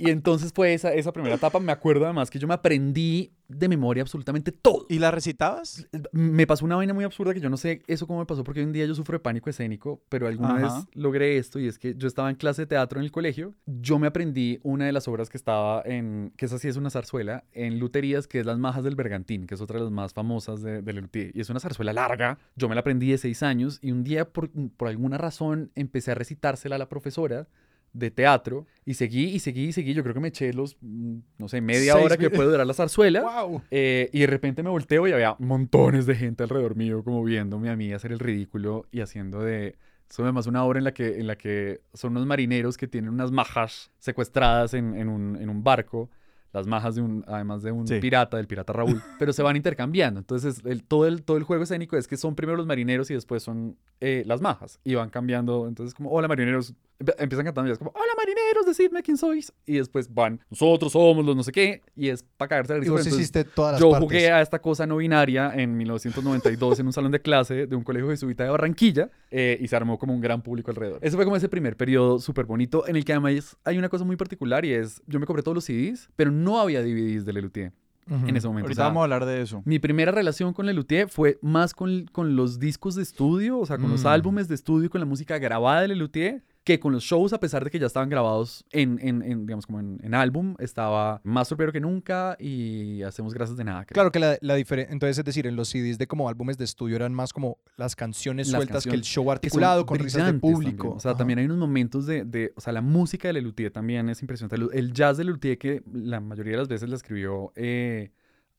y entonces fue esa, esa primera etapa. Me acuerdo además que yo me aprendí de memoria absolutamente todo. ¿Y la recitabas? Me pasó una vaina muy absurda que yo no sé eso cómo me pasó porque hoy en día yo sufro de pánico escénico, pero alguna Ajá. vez logré esto y es que yo estaba en clase de teatro en el colegio, yo me aprendí una de las obras que estaba en, que esa sí es una zarzuela, en Luterías, que es Las Majas del Bergantín, que es otra de las más famosas de, de. Y es una zarzuela larga, yo me la aprendí de seis años y un día por, por alguna razón empecé a recitársela a la profesora de teatro y seguí y seguí y seguí. Yo creo que me eché los, mm, no sé, media Seis hora que puede durar la zarzuela. Wow. Eh, y de repente me volteo y había montones de gente alrededor mío como viéndome a mí hacer el ridículo y haciendo de... Eso además una obra en la que, en la que son unos marineros que tienen unas majas secuestradas en, en un, en un barco. Las majas de un, además de un Sí. pirata, del pirata Raúl, pero se van intercambiando. Entonces, el, todo, el, todo el juego escénico es que son primero los marineros y después son eh, las majas. Y van cambiando. Entonces, como, hola marineros. Empiezan cantando y es como, hola marineros, decidme quién sois. Y después van, nosotros somos los no sé qué. Y es para cagarse de Y risa. vos pero entonces- hiciste todas las yo partes. jugué a esta cosa no binaria en 1992 en un salón de clase de un colegio jesuita de Barranquilla eh, y se armó como un gran público alrededor. Ese fue como ese primer periodo súper bonito en el que además hay una cosa muy particular y es, yo me compré todos los CDs, pero no había DVDs de Lelutier Ujú. en ese momento. O Ahorita sea, vamos a hablar de eso. mi primera relación con Lelutier fue más con, con los discos de estudio, o sea, con los Mm. álbumes de estudio, con la música grabada de Lelutier, que con los shows, a pesar de que ya estaban grabados en, en, en, digamos, como en, en álbum, estaba más tropero que nunca y hacemos gracias de nada. creo. Claro que la, la diferencia, entonces es decir, en los CDs de como álbumes de estudio eran más como las canciones Las sueltas que el show articulado con risas de público. también. O sea, Ajá. también hay unos momentos de, de- o sea, la música de Lelutier también es impresionante. El- El jazz de Lelutier, que la mayoría de las veces la escribió eh,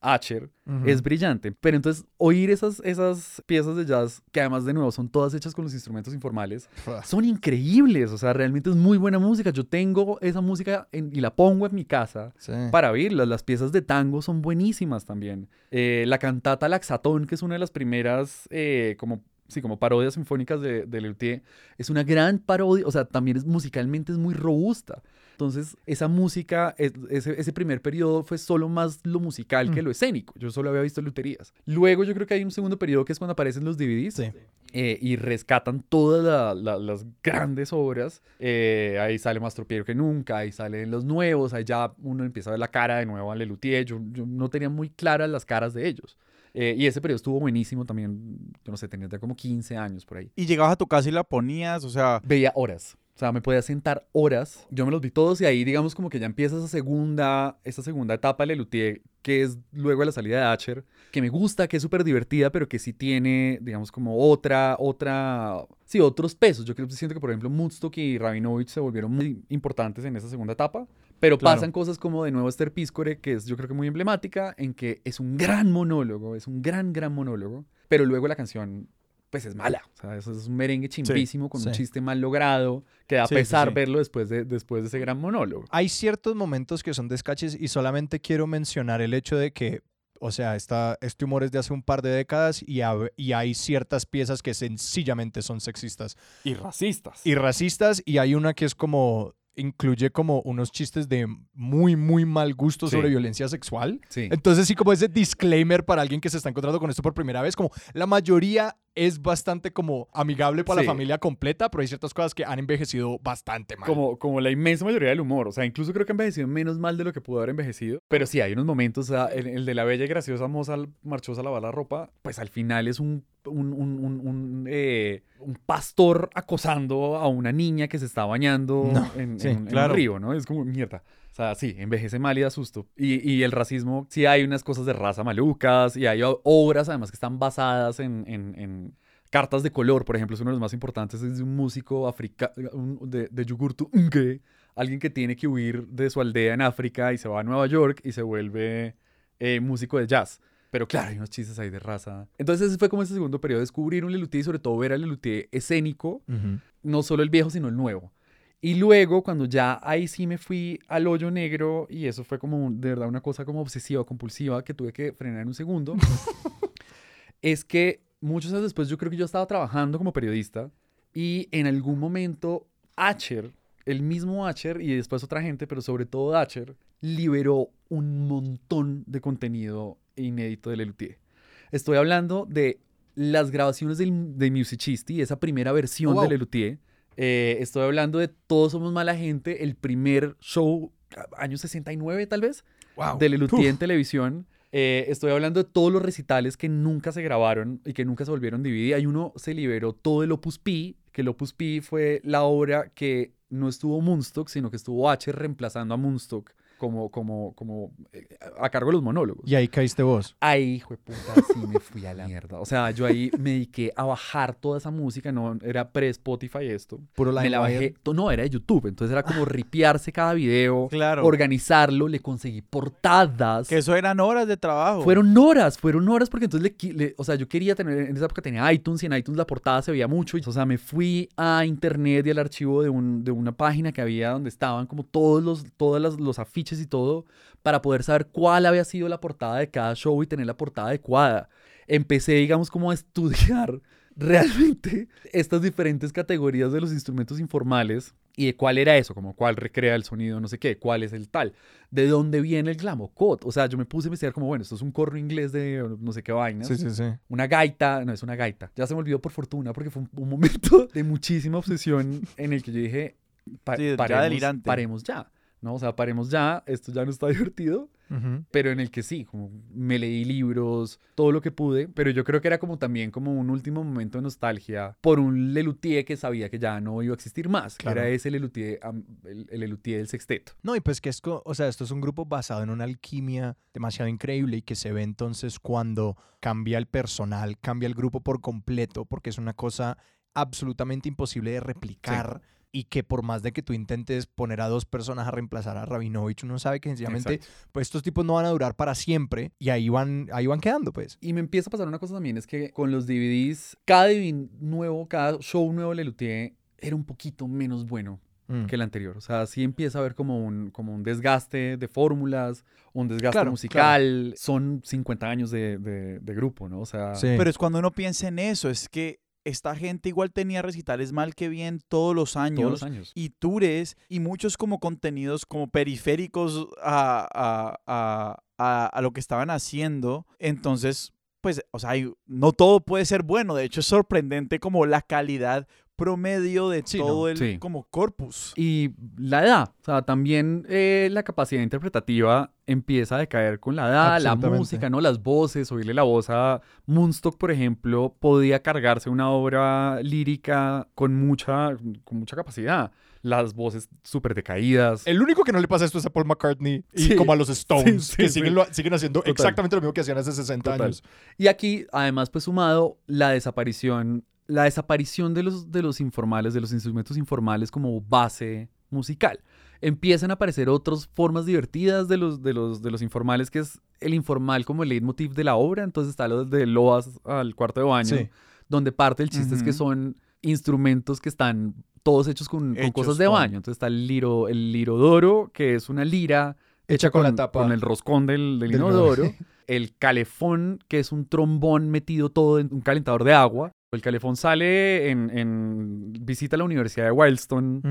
Asher, Ujú. es brillante. Pero entonces, oír esas, esas piezas de jazz, que además de nuevo son todas hechas con los instrumentos informales, son increíbles. O sea, realmente es muy buena música. Yo tengo esa música en- y la pongo en mi casa Sí. para oírlas. Las piezas de tango son buenísimas también. Eh, la cantata Laxatón, que es una de las primeras eh, como, sí, como parodias sinfónicas de, de Lelutier, es una gran parodia, o sea, también es, musicalmente es muy robusta. Entonces, esa música, es- ese, ese primer periodo fue solo más lo musical que Mm. lo escénico. Yo solo había visto luterías. Luego yo creo que hay un segundo periodo que es cuando aparecen los DVDs Sí. eh, y rescatan todas la- la- las grandes obras. Eh, ahí sale más tropiero que nunca, ahí salen los nuevos, ahí ya uno empieza a ver la cara de nuevo a Lelutier. Yo, yo no tenía muy claras las caras de ellos. Eh, y ese periodo estuvo buenísimo también, yo no sé, tenía como 15 años por ahí. Y llegabas a tu casa y la ponías, o sea, Veía horas. O sea, me podía sentar horas. Yo me los vi todos y ahí digamos como que ya empieza esa segunda, esa segunda etapa de Lelutier, que es luego de la salida de Asher, que me gusta, que es súper divertida, pero que sí tiene, digamos, como otra, otra, sí, otros pesos. Yo creo que siento que, por ejemplo, Mudstock y Rabinovich se volvieron muy importantes en esa segunda etapa, pero Claro. pasan cosas como de nuevo Esther Piscore, que es yo creo que muy emblemática, en que es un gran monólogo, es un gran, gran monólogo, pero luego la canción pues es mala. O sea, eso es un merengue chimbísimo con un sí. chiste mal logrado, que da Sí, sí, pesar sí. verlo después de, después de ese gran monólogo. Hay ciertos momentos que son descaches y solamente quiero mencionar el hecho de que, o sea, esta, este humor es de hace un par de décadas y, y hay ciertas piezas que sencillamente son sexistas y racistas. y racistas y hay una que es como incluye como unos chistes de muy muy mal gusto Sí. sobre violencia sexual. Sí. Entonces sí como ese disclaimer para alguien que se está encontrando con esto por primera vez, como la mayoría es bastante como amigable para Sí. la familia completa, pero hay ciertas cosas que han envejecido bastante mal. Como, como la inmensa mayoría del humor. O sea, incluso creo que ha envejecido menos mal de lo que pudo haber envejecido. Pero sí, hay unos momentos. O sea, el, el de la bella y graciosa moza marchosa a lavar la ropa, pues al final es un, un, un, un, un, eh, pastor acosando a una niña que se está bañando No, en, sí, en- en claro. un río, ¿no? Es como mierda. Sea, sí, envejece mal y da susto. Y, y el racismo, sí hay unas cosas de raza malucas y hay obras además que están basadas en, en- en cartas de color. Por ejemplo, es uno de los más importantes, es de un músico africano, de, de Yugurtu alguien que tiene que huir de su aldea en África y se va a Nueva York y se vuelve eh, músico de jazz. Pero claro, hay unos chistes ahí de raza. Entonces ese fue como ese segundo periodo, descubrir un Lelutier y sobre todo ver al Lelutier escénico no solo el viejo, sino el nuevo. Y luego, cuando ya ahí sí me fui al hoyo negro, y eso fue como de verdad una cosa como obsesiva, compulsiva, que tuve que frenar en un segundo, es que muchos años después yo creo que yo estaba trabajando como periodista y en algún momento Acher, el mismo Acher y después otra gente, pero sobre todo Acher, liberó un montón de contenido inédito de Lelutier. Estoy hablando de las grabaciones del, de Musicisti, esa primera versión Oh, wow. de Lelutier. Eh, estoy hablando de Todos Somos Mala Gente, el primer show, año 69 tal vez, Wow. de Lelutier en televisión. Eh, estoy hablando de todos los recitales que nunca se grabaron y que nunca se volvieron DVD. Hay uno, se liberó todo el Opus Pi, que el Opus Pi fue la obra que no estuvo Munstock, sino que estuvo H reemplazando a Munstock como, como, como eh, a cargo de los monólogos. Y ahí caíste vos. Ahí, hijo de puta, sí me fui a la mierda. O sea, yo ahí me dediqué a bajar toda esa música, no era pre-Spotify esto. Puro Me la bajé, no, era de YouTube, entonces era como ripiarse cada video, Claro. organizarlo, le conseguí portadas. Que eso eran horas de trabajo. Fueron horas, fueron horas porque entonces le, le- o sea, yo quería tener, en esa época tenía iTunes y en iTunes la portada se veía mucho. y, o sea, me fui a internet y al archivo de, un- de una página que había donde estaban como todos los, todos los, los afiches y todo para poder saber cuál había sido la portada de cada show y tener la portada adecuada. Empecé, digamos, como a estudiar realmente estas diferentes categorías de los instrumentos informales y de cuál era eso, como cuál recrea el sonido, no sé qué, cuál es el tal, de dónde viene el glamocot. O sea, yo me puse a investigar como, bueno, esto es un corno inglés de no sé qué vainas. Sí, sí, sí. Una gaita, no es una gaita. Ya se me olvidó por fortuna porque fue un, un momento de muchísima obsesión en el que yo dije, pa- Sí, ya paremos, delirante. paremos ya. ¿No? O sea, paremos ya, esto ya no está divertido, pero en el que sí, como me leí libros, todo lo que pude, pero yo creo que era como también como un último momento de nostalgia por un Lelutier que sabía que ya no iba a existir más, que Claro. era ese Lelutier, el, el Lelutier del sexteto. No, y pues que es, o sea, esto es un grupo basado en una alquimia demasiado increíble y que se ve entonces cuando cambia el personal, cambia el grupo por completo, porque es una cosa absolutamente imposible de replicar y que por más de que tú intentes poner a dos personas a reemplazar a Rabinovich, uno sabe que sencillamente Exacto. pues estos tipos no van a durar para siempre y ahí van, ahí van quedando, pues. Y me empieza a pasar una cosa también, es que con los DVDs, cada DVD nuevo, cada show nuevo de Lelutier era un poquito menos bueno Mm. que el anterior. O sea, sí empieza a haber como un, como un desgaste de fórmulas, un desgaste Claro, musical. Son 50 años de, de- de grupo, ¿no? O sea, Sí. Pero es cuando uno piensa en eso, es que esta gente igual tenía recitales mal que bien todos los años. todos los años. y tours y muchos como contenidos como periféricos a, a- a- a- lo que estaban haciendo. Entonces, pues, o sea, no todo puede ser bueno. De hecho, es sorprendente como la calidad promedio de Sí, todo no, el sí. como corpus. Y la edad, o sea, también eh, la capacidad interpretativa empieza a decaer con la edad, la música, ¿no? Las voces, oírle la voz a Moonstock, por ejemplo, podía cargarse una obra lírica con mucha, con mucha capacidad. Las voces súper decaídas. El único que no le pasa esto es a Paul McCartney y Sí. como a los Stones, Sí, sí, que sí. siguen, lo- siguen haciendo Total. exactamente lo mismo que hacían hace 60 Total. años. Y aquí, además, pues sumado la desaparición, la desaparición de los, de los informales, de los instrumentos informales como base musical. Empiezan a aparecer otras formas divertidas de los, de los, de los informales, que es el informal como el leitmotiv de la obra. Entonces está lo de Loas al cuarto de baño, Sí. donde parte del chiste es que son instrumentos que están todos hechos con, cosas de baño. Entonces está el liro, el lirodoro, que es una lira Hecha con la tapa con el roscón del, del del inodoro. El calefón, que es un trombón metido todo en un calentador de agua. El calefón sale en, en- visita la Universidad de Wildstone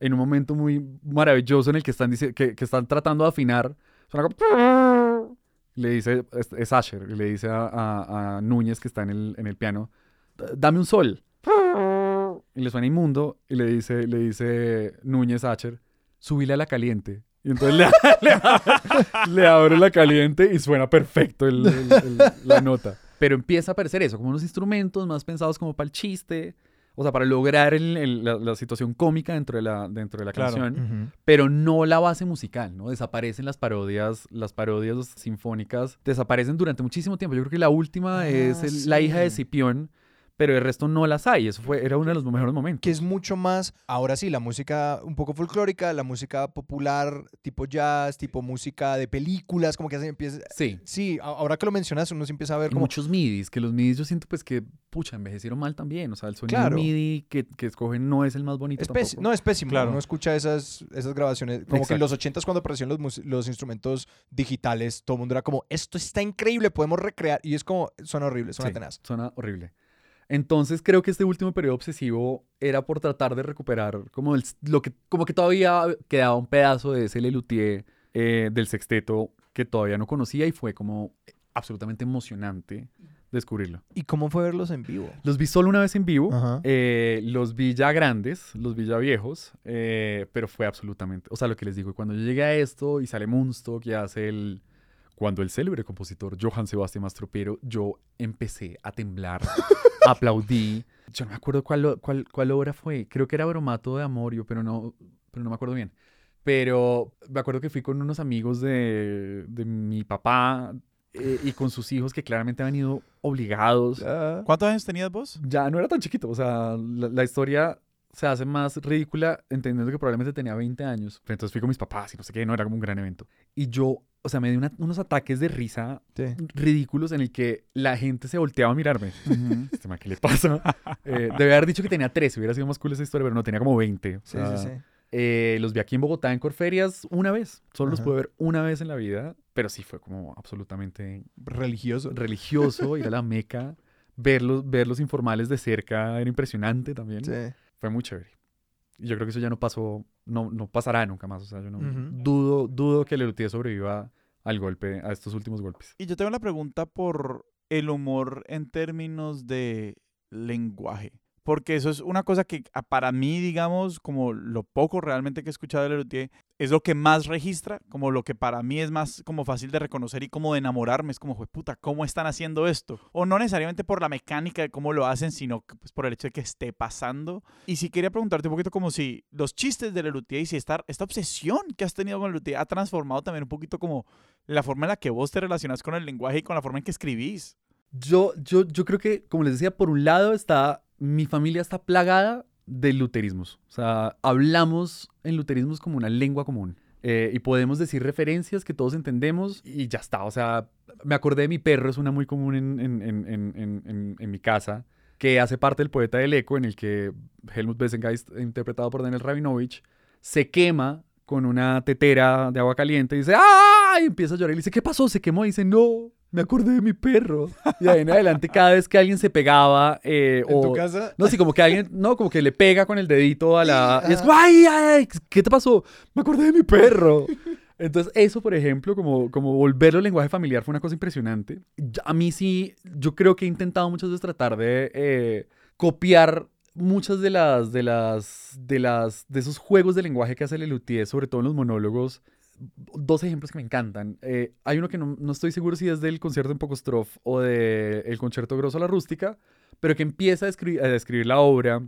en un momento muy maravilloso en el que están, dice- que, que están tratando de afinar. Suena como... Le dice, es, es Asher, y le dice a, a- a Núñez que está en el, en el piano, dame un sol. Y le suena inmundo y le dice, le dice Núñez a Asher, subile a la caliente. Y entonces le, le- le abre la caliente y suena perfecto el- el- el- la nota. Pero empieza a aparecer eso, como unos instrumentos más pensados como para el chiste, o sea, para lograr el- el- la, la situación cómica dentro de la, dentro de la Claro. canción, Ujú. pero no la base musical, ¿no? Desaparecen las parodias, las parodias sinfónicas, desaparecen durante muchísimo tiempo. Yo creo que la última Ah, es el- la hija de sí. Pero el resto no las hay. Eso fue, era uno de los mejores momentos. que es mucho más, ahora sí, la música un poco folclórica, la música popular, tipo jazz, tipo música de películas, como que se empieza... Sí. Sí, ahora que lo mencionas, uno se empieza a ver Y como... muchos midis, que los midis yo siento pues que, pucha, envejecieron mal también. O sea, el sonido Claro. midi que, que escogen no es el más bonito Es tampoco. no, es pésimo. Claro. Uno escucha esas, esas grabaciones. Como que en Exacto. los ochentas cuando aparecieron los, los instrumentos digitales, todo el mundo era como, esto está increíble, podemos recrear. Y es como, suena horrible, suena Sí, tenaz. Suena horrible. Entonces creo que este último periodo obsesivo era por tratar de recuperar como, el- lo que, como que todavía quedaba un pedazo de ese Lelutier eh, del sexteto que todavía no conocía y fue como absolutamente emocionante descubrirlo. ¿Y cómo fue verlos en vivo? Los vi solo una vez en vivo, eh, los vi ya grandes, los vi ya viejos, eh, pero fue absolutamente, o sea, lo que les digo, cuando yo llegué a esto y sale Moonstock y hace el... Cuando el célebre compositor Johann Sebastian Mastropiero, yo empecé a temblar, aplaudí. Yo no me acuerdo cuál, cuál, cuál obra fue, creo que era Bromato de Amorio, pero no, pero no me acuerdo bien. Pero me acuerdo que fui con unos amigos de, de mi papá eh, y con sus hijos que claramente han ido obligados Ah. ¿Cuántos años tenías vos? ya no era tan chiquito. O sea, la, la historia se hace más ridícula entendiendo que probablemente tenía 20 años. Entonces fui con mis papás y no sé qué, no era como un gran evento. Y yo, o sea, me di una- unos ataques de risa Sí. ridículos en el que la gente se volteaba a mirarme. Este man, ¿qué le pasa? Eh, debe haber dicho que tenía 13, hubiera sido más cool esa historia, pero no, tenía como 20. O Sí, sea, sí, sí. eh, los vi aquí en Bogotá en Corferias una vez. Solo los pude ver una vez en la vida, pero sí fue como absolutamente Religioso. religioso, ir a la Meca, verlos, ver los informales de cerca era impresionante también. Sí. Fue muy chévere. Y yo creo que eso ya no pasó, no, no pasará nunca más. O sea, yo no dudo, dudo que Lelutier sobreviva al golpe, a estos últimos golpes. Y yo tengo la pregunta por el humor en términos de lenguaje. Porque eso es una cosa que ah, para mí, digamos, como lo poco realmente que he escuchado de Lelutier, es lo que más registra, como lo que para mí es más como fácil de reconocer y como de enamorarme, es como, puta, ¿cómo están haciendo esto? O no necesariamente por la mecánica de cómo lo hacen, sino pues, por el hecho de que esté pasando. Y si quería preguntarte un poquito como si los chistes de Lelutier y si esta, esta obsesión que has tenido con Lelutier ha transformado también un poquito como la forma en la que vos te relacionas con el lenguaje y con la forma en que escribís. Yo, yo, yo creo que, como les decía, por un lado está, mi familia está plagada de luterismos. O sea, hablamos en luterismos como una lengua común. Eh, y podemos decir referencias que todos entendemos y ya está. O sea, me acordé de mi perro, es una muy común en, en, en, en mi casa, que hace parte del poeta del eco, en el que Helmut Bessengeist, interpretado por Daniel Rabinovich, se quema con una tetera de agua caliente y dice ¡ay! Y empieza a llorar y dice ¿qué pasó? Se quemó y dice ¡no! Me acordé de mi perro. Y ahí en adelante, cada vez que alguien se pegaba. Eh, ¿En tu casa? No, sí, como que alguien, no, como que le pega con el dedito a la. Y es como, ¡ay, ay! ¿Qué te pasó? Me acordé de mi perro. Entonces, eso, por ejemplo, como, como volverlo lenguaje familiar fue una cosa impresionante. A mí sí, yo creo que he intentado muchas veces tratar de eh, copiar muchas de las, de las, de las, de esos juegos de lenguaje que hace Lelutier, sobre todo en los monólogos, dos ejemplos que me encantan. Eh, hay uno que no, no, estoy seguro si es del concierto en Pocostrof o del el concierto grosso a la rústica, pero que empieza a escribir, a describir la obra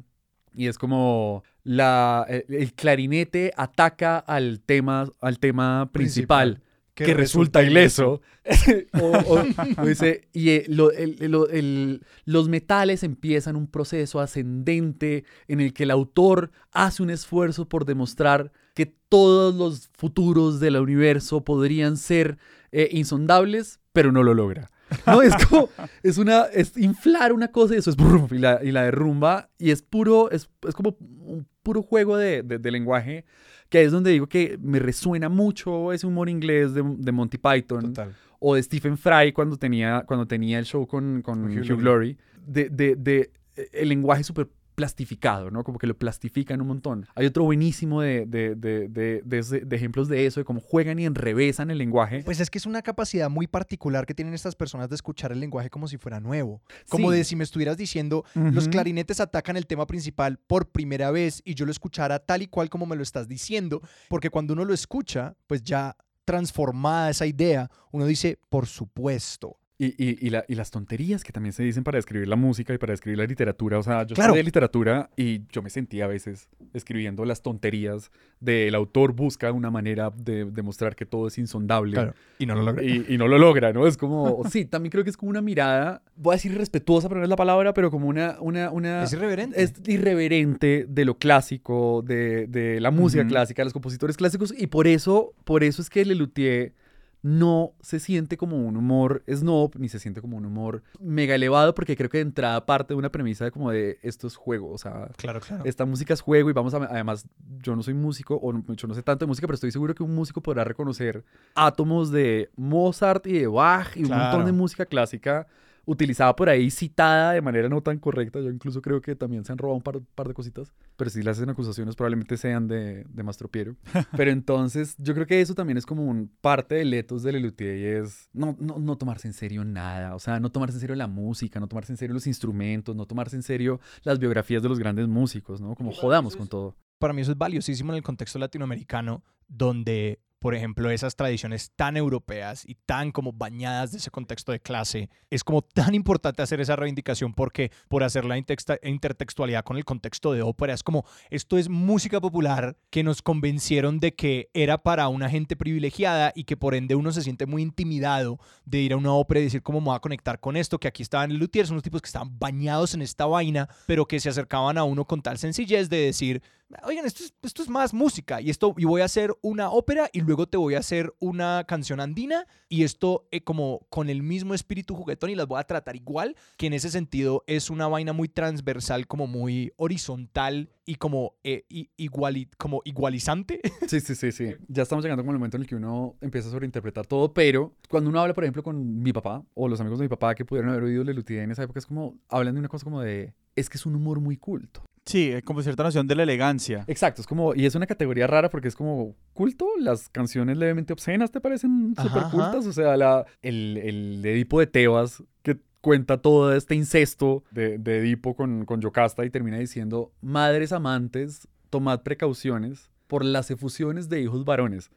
y es como la, el, clarinete ataca al tema, al tema principal. que, resulta ileso. o, dice, y eh, el, los metales empiezan un proceso ascendente en el que el autor hace un esfuerzo por demostrar que todos los futuros del universo podrían ser eh, insondables, pero no lo logra. No, es como, es una, es inflar una cosa y eso es y la, y la derrumba y es puro, es, es como un puro juego de, de, lenguaje que es donde digo que me resuena mucho ese humor inglés de, de Monty Python o de Stephen Fry cuando tenía, cuando tenía el show con, con Hugh, Glory, de, de, de el lenguaje súper plastificado, ¿no? Como que lo plastifican un montón. Hay otro buenísimo de, de, de, de, ejemplos de eso, de cómo juegan y enrevesan el lenguaje. Pues es que es una capacidad muy particular que tienen estas personas de escuchar el lenguaje como si fuera nuevo. Como de si me estuvieras diciendo, los clarinetes atacan el tema principal por primera vez y yo lo escuchara tal y cual como me lo estás diciendo, porque cuando uno lo escucha, pues ya transformada esa idea, uno dice, por supuesto. Y, y, y, las tonterías que también se dicen para escribir la música y para escribir la literatura. O sea, yo claro. de literatura y yo me sentía a veces escribiendo las tonterías del autor busca una manera de demostrar que todo es insondable. Claro. Y no lo logra. Y, no lo logra, ¿no? Es como, sí, también creo que es como una mirada, voy a decir respetuosa, pero no es la palabra, pero como una... una, una es irreverente. Es irreverente de lo clásico, de, de la música clásica, de los compositores clásicos. Y por eso, por eso es que Lelutier no se siente como un humor snob, ni se siente como un humor mega elevado, porque creo que de entrada parte de una premisa de como de esto es juego, o sea, claro, claro. esta música es juego y vamos a, además, yo no soy músico, o yo no sé tanto de música, pero estoy seguro que un músico podrá reconocer átomos de Mozart y de Bach y un montón de música clásica utilizada por ahí, citada de manera no tan correcta. Yo incluso creo que también se han robado un par, de cositas, pero si le hacen acusaciones probablemente sean de, de Mastropiero. pero entonces yo creo que eso también es como un parte del etos de Lelutier y es no, no, no tomarse en serio nada, o sea, no tomarse en serio la música, no tomarse en serio los instrumentos, no tomarse en serio las biografías de los grandes músicos, ¿no? Como jodamos con todo. Para mí eso es valiosísimo en el contexto latinoamericano, donde por ejemplo, esas tradiciones tan europeas y tan como bañadas de ese contexto de clase, es como tan importante hacer esa reivindicación porque por hacer la intertextualidad con el contexto de ópera, es como, esto es música popular que nos convencieron de que era para una gente privilegiada y que por ende uno se siente muy intimidado de ir a una ópera y decir cómo me voy a conectar con esto, que aquí estaban Luthier, son unos tipos que estaban bañados en esta vaina, pero que se acercaban a uno con tal sencillez de decir, oigan, esto es, esto es más música y esto y voy a hacer una ópera y luego te voy a hacer una canción andina y esto eh, como con el mismo espíritu juguetón y las voy a tratar igual, que en ese sentido es una vaina muy transversal, como muy horizontal y como, eh, igual, como igualizante. Sí, sí, sí, sí. Ya estamos llegando como el momento en el que uno empieza a sobreinterpretar todo, pero cuando uno habla, por ejemplo, con mi papá o los amigos de mi papá que pudieron haber oído Lelutier en esa época, es como, hablan de una cosa como de, es que es un humor muy culto. Sí, como cierta noción de la elegancia. Exacto, es como, y es una categoría rara porque es como culto, las canciones levemente obscenas te parecen súper cultas, o sea, la, el, el Edipo de Tebas, que cuenta todo este incesto de, de Edipo con, con Yocasta y termina diciendo, madres amantes, tomad precauciones por las efusiones de hijos varones.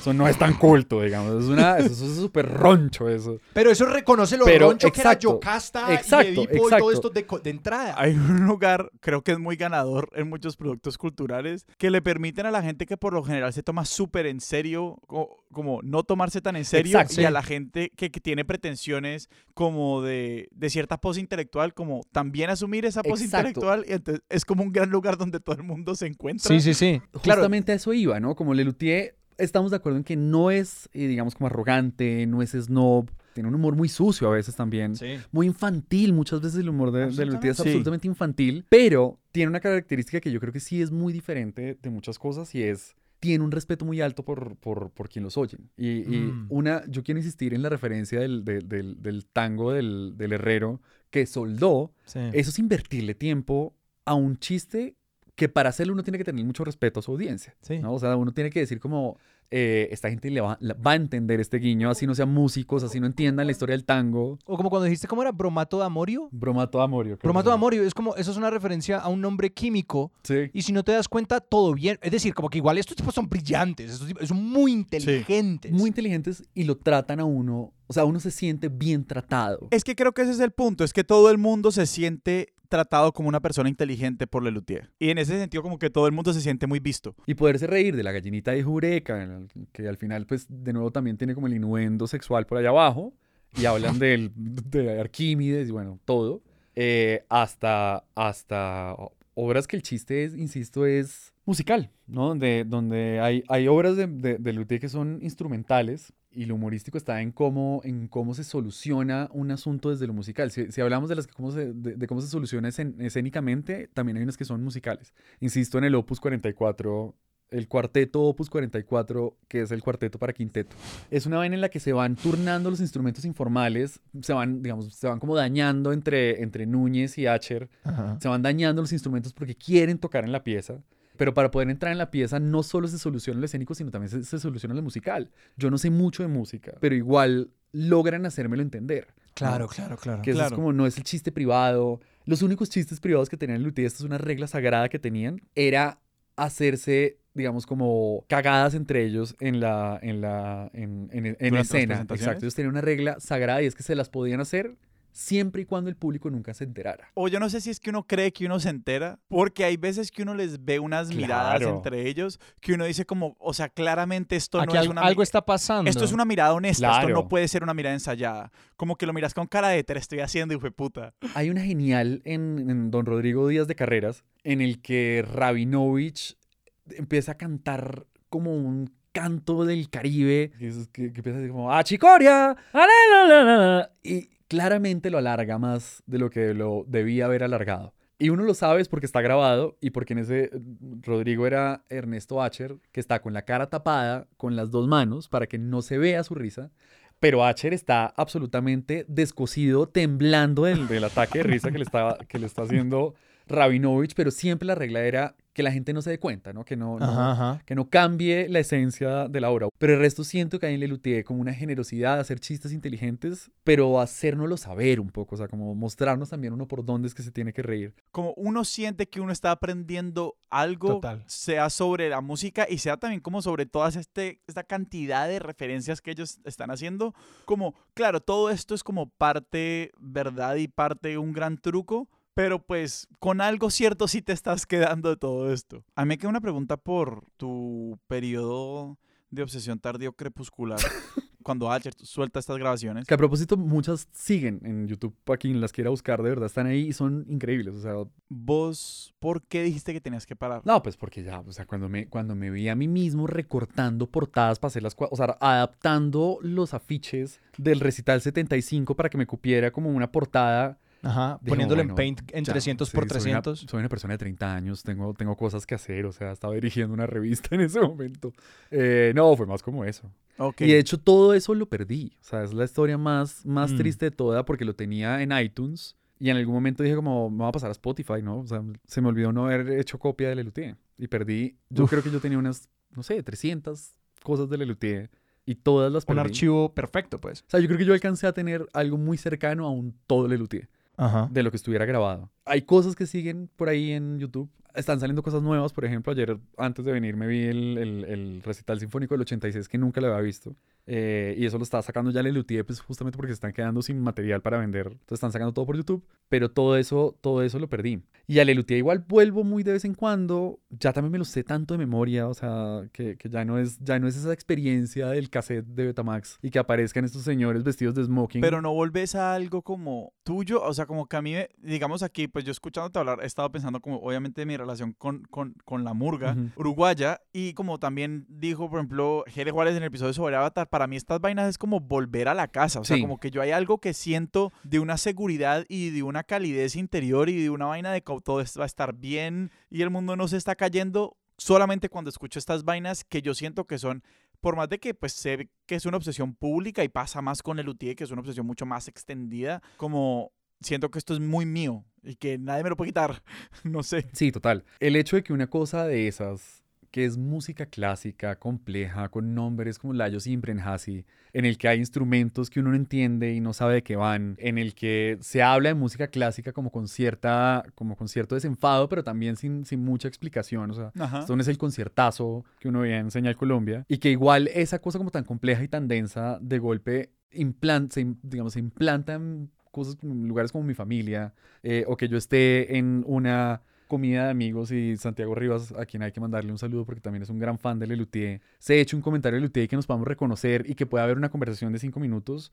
Eso no es tan culto, digamos. Es una, eso es súper roncho eso. Pero eso reconoce lo Pero, roncho que era exacto, Yocasta exacto, y Edipo y exacto. todo esto de, de entrada. Hay un lugar, creo que es muy ganador en muchos productos culturales, que le permiten a la gente que por lo general se toma súper en serio, co- como no tomarse tan en serio, Exacto. y a Sí. la gente que, que tiene pretensiones como de, de cierta pose intelectual, como también asumir esa pose Exacto. intelectual, y entonces es como un gran lugar donde todo el mundo se encuentra. Sí, sí, sí. Claro, Justamente a eso iba, ¿no? Como Lelutier, estamos de acuerdo en que no es, eh, digamos, como arrogante, no es snob, tiene un humor muy sucio a veces también. Sí. Muy infantil, muchas veces el humor de, de es Sí. absolutamente infantil, pero tiene una característica que yo creo que sí es muy diferente de muchas cosas y es tiene un respeto muy alto por, por, por quien los oyen. Y, y Mm. una, yo quiero insistir en la referencia del, del, del- del tango del, del herrero que soldó. sí. Eso es invertirle tiempo a un chiste que para hacerlo uno tiene que tener mucho respeto a su audiencia. Sí. ¿no? O sea, uno tiene que decir como, eh, esta gente le va, la- va a entender este guiño, así no sean músicos, así no entiendan la historia del tango. O como cuando dijiste, ¿cómo era? Bromato de Amorio. Bromato Amorio. creo que Bromato de. Amorio, es como, eso es una referencia a un nombre químico Sí. y si no te das cuenta, todo bien. Es decir, como que igual estos tipos son brillantes, estos tipos son muy inteligentes. Muy inteligentes y lo tratan a uno, o sea, uno se siente bien tratado. Es que creo que ese es el punto, es que todo el mundo se siente tratado como una persona inteligente por Lelutier. Y en ese sentido como que todo el mundo se siente muy visto. Y poderse reír de la gallinita de Jureca, que al final, pues, de nuevo también tiene como el innuendo sexual por allá abajo. Y hablan de Arquímedes y bueno, todo. eh, hasta, hasta obras que el chiste es, insisto, es musical, ¿no? Donde, donde hay, hay obras de, de, de Luthier que son instrumentales y lo humorístico está en cómo, en cómo se soluciona un asunto desde lo musical. Si, si hablamos de, las que cómo se, de, de cómo se soluciona escen- escénicamente, también hay unas que son musicales. Insisto en el Opus 44, el cuarteto Opus 44, que es el cuarteto para quinteto. Es una vaina en la que se van turnando los instrumentos informales, se van, digamos, se van como dañando entre, entre Núñez y Acher, Ajá. se van dañando los instrumentos porque quieren tocar en la pieza. Pero para poder entrar en la pieza no solo se soluciona lo escénico, sino también se, se soluciona lo musical. Yo no sé mucho de música, pero igual logran hacérmelo entender. Claro, claro, claro. Que eso es como, no es el chiste privado. Los únicos chistes privados que tenían Luthier, esta es una regla sagrada que tenían, era hacerse, digamos, como cagadas entre ellos en la, en la, en, en, en ¿Durante las escena. Exacto. Ellos tenían una regla sagrada y es que se las podían hacer siempre y cuando el público nunca se enterara. O yo no sé si es que uno cree que uno se entera, porque hay veces que uno les ve unas miradas entre ellos, que uno dice como, o sea, claramente esto Aquí no es una... algo está pasando. Esto es una mirada honesta, esto no puede ser una mirada ensayada. Como que lo miras con cara de te estoy haciendo, hijo de puta. Hay una genial en, en Don Rodrigo Díaz de Carreras en el que Rabinovich empieza a cantar como un canto del Caribe que, es- que- que empieza a decir como ¡Ah, chicoria! ¡Ah, la, la, la, la, la", Y claramente lo alarga más de lo que lo debía haber alargado. Y uno lo sabe es porque está grabado y porque en ese Rodrigo era Ernesto Acher, que está con la cara tapada, con las dos manos, para que no se vea su risa. Pero Acher está absolutamente descosido, temblando del, del ataque de risa que le, estaba, que le está haciendo Rabinovich, pero siempre la regla era que la gente no se dé cuenta, ¿no? Que no, no- Ajá, ajá. que no cambie la esencia de la obra. Pero el resto siento que hay en Lelutier como una generosidad hacer chistes inteligentes, pero hacérnoslo saber un poco, o sea, como mostrarnos también uno por dónde es que se tiene que reír. Como uno siente que uno está aprendiendo algo, Total. sea sobre la música y sea también como sobre toda este, esta cantidad de referencias que ellos están haciendo. Como, claro, todo esto es como parte verdad y parte un gran truco, pero pues con algo cierto sí te estás quedando de todo esto. A mí me queda una pregunta por tu periodo de obsesión tardío crepuscular. cuando Alcher suelta estas grabaciones. Que a propósito, muchas siguen en YouTube, para quien las quiera buscar, de verdad, están ahí y son increíbles, o sea, ¿Vos por qué dijiste que tenías que parar? No, pues porque ya, o sea, cuando me, cuando me vi a mí mismo recortando portadas para hacer las o sea, adaptando los afiches del recital 75 para que me cupiera como una portada. Ajá, Dije, poniéndolo bueno, en Paint en ya, 300 sí, por soy una- 300. Soy una, persona de 30 años, tengo, tengo cosas que hacer, o sea, estaba dirigiendo una revista en ese momento. Eh, no, fue más como eso. Ok. Y de hecho todo eso lo perdí, o sea, es la historia más, más Mm. triste de toda porque lo tenía en iTunes y en algún momento dije como, me voy a pasar a Spotify, ¿no? O sea, se me olvidó no haber hecho copia de Lelutier y perdí, yo Uf. creo que yo tenía unas, no sé, 300 cosas de Lelutier y todas las Un perdí. archivo perfecto, pues. O sea, yo creo que yo alcancé a tener algo muy cercano a un todo Lelutier Ajá. de lo que estuviera grabado. Hay cosas que siguen por ahí en YouTube. Están saliendo cosas nuevas. Por ejemplo, ayer antes de venir me vi el, el- el recital sinfónico del 86 que nunca lo había visto. Eh, y eso lo está sacando ya Lelutier pues justamente porque se están quedando sin material para vender. Entonces están sacando todo por YouTube. Pero todo eso, todo eso lo perdí. Y a Lelutier igual vuelvo muy de vez en cuando. Ya también me lo sé tanto de memoria. O sea, que, que ya, no es, ya no es esa experiencia del cassette de Betamax. Y que aparezcan estos señores vestidos de smoking. Pero no volvés a algo como tuyo, o sea, como que a mí, digamos aquí, pues yo escuchándote hablar, he estado pensando como obviamente mi relación con, con, con la murga Ujú. uruguaya y como también dijo, por ejemplo, Jere Juárez en el episodio sobre Avatar, para mí estas vainas es como volver a la casa, o sea, Sí. como que yo hay algo que siento de una seguridad y de una calidez interior y de una vaina de que todo va a estar bien y el mundo no se está cayendo solamente cuando escucho estas vainas que yo siento que son por más de que pues sé que es una obsesión pública y pasa más con el UTIE, que es una obsesión mucho más extendida, como siento que esto es muy mío y que nadie me lo puede quitar, no sé. Sí, total. El hecho de que una cosa de esas, que es música clásica, compleja, con nombres como Layos Imprenhasi, en el que hay instrumentos que uno no entiende y no sabe de qué van, en el que se habla de música clásica como con cierta, como con cierto desenfado, pero también sin, sin mucha explicación. O sea, Ajá. esto no es el conciertazo que uno veía en Señal Colombia. Y que igual esa cosa como tan compleja y tan densa, de golpe, digamos, se implanta en cosas, lugares como mi familia, eh, o que yo esté en una comida de amigos y Santiago Rivas, a quien hay que mandarle un saludo porque también es un gran fan de Lelutier, se eche un comentario de Lelutier que nos podamos reconocer y que pueda haber una conversación de cinco minutos,